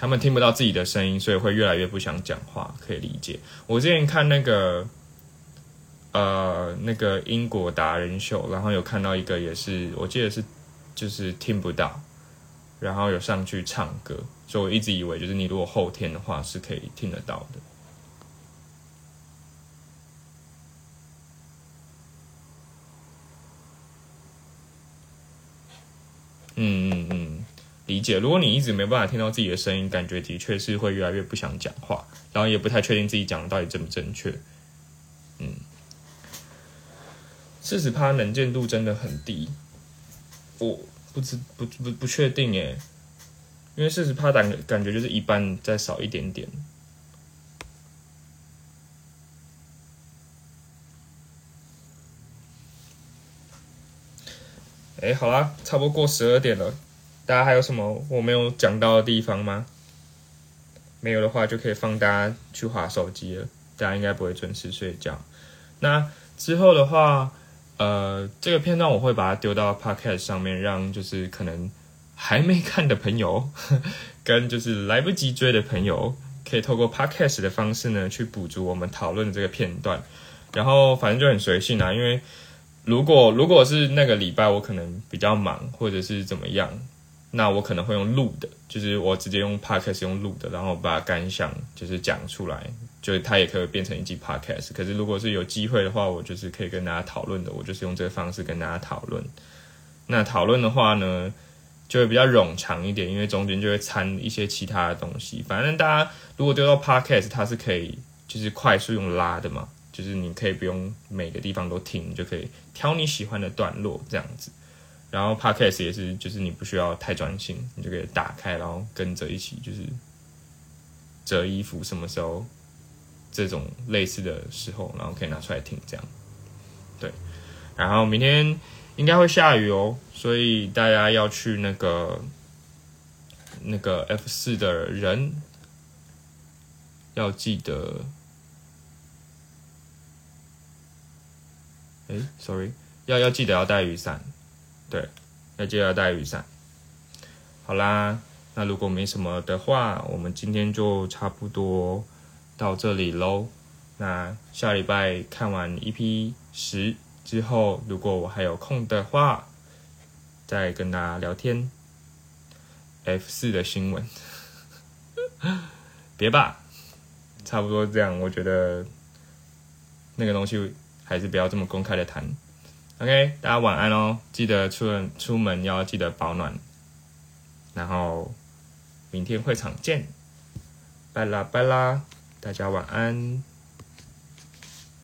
他们听不到自己的声音，所以会越来越不想讲话，可以理解。我之前看那个，呃，那个英国达人秀，然后有看到一个也是，我记得是就是听不到，然后有上去唱歌，所以我一直以为就是你如果后天的话是可以听得到的。嗯嗯嗯，理解。如果你一直没办法听到自己的声音，感觉的确是会越来越不想讲话，然后也不太确定自己讲的到底正不正确。嗯，四十趴能见度真的很低，我不知不不不确定诶，因为四十趴感感觉就是一半再少一点点。哎，好啦，差不多过十二点了，大家还有什么我没有讲到的地方吗？没有的话，就可以放大家去划手机了。大家应该不会准时睡觉。那之后的话，呃，这个片段我会把它丢到 Podcast 上面，让就是可能还没看的朋友，跟就是来不及追的朋友，可以透过 Podcast 的方式呢，去补足我们讨论的这个片段。然后反正就很随性啊，因为。如果如果是那个礼拜我可能比较忙或者是怎么样，那我可能会用录的，就是我直接用 podcast 用录的，然后把感想就是讲出来，就是它也可以变成一集 podcast。可是如果是有机会的话，我就是可以跟大家讨论的，我就是用这个方式跟大家讨论。那讨论的话呢，就会比较冗长一点，因为中间就会掺一些其他的东西。反正大家如果丢到 podcast，它是可以就是快速用拉的嘛。就是你可以不用每个地方都听，你就可以挑你喜欢的段落这样子。然后 podcast 也是，就是你不需要太专心，你就可以打开，然后跟着一起就是折衣服，什么时候这种类似的时候，然后可以拿出来听这样。对，然后明天应该会下雨哦，所以大家要去那个那个 F 四的人要记得。哎，sorry，要要记得要带雨伞，要记得要带雨伞。好啦，那如果没什么的话，我们今天就差不多到这里喽。那下礼拜看完 EP 十之后，如果我还有空的话，再跟大家聊天。F 四的新闻，别吧，差不多这样。我觉得那个东西。还是不要这么公开的谈，OK，大家晚安哦，记得出门出门要记得保暖，然后明天会场见，拜啦拜啦，大家晚安。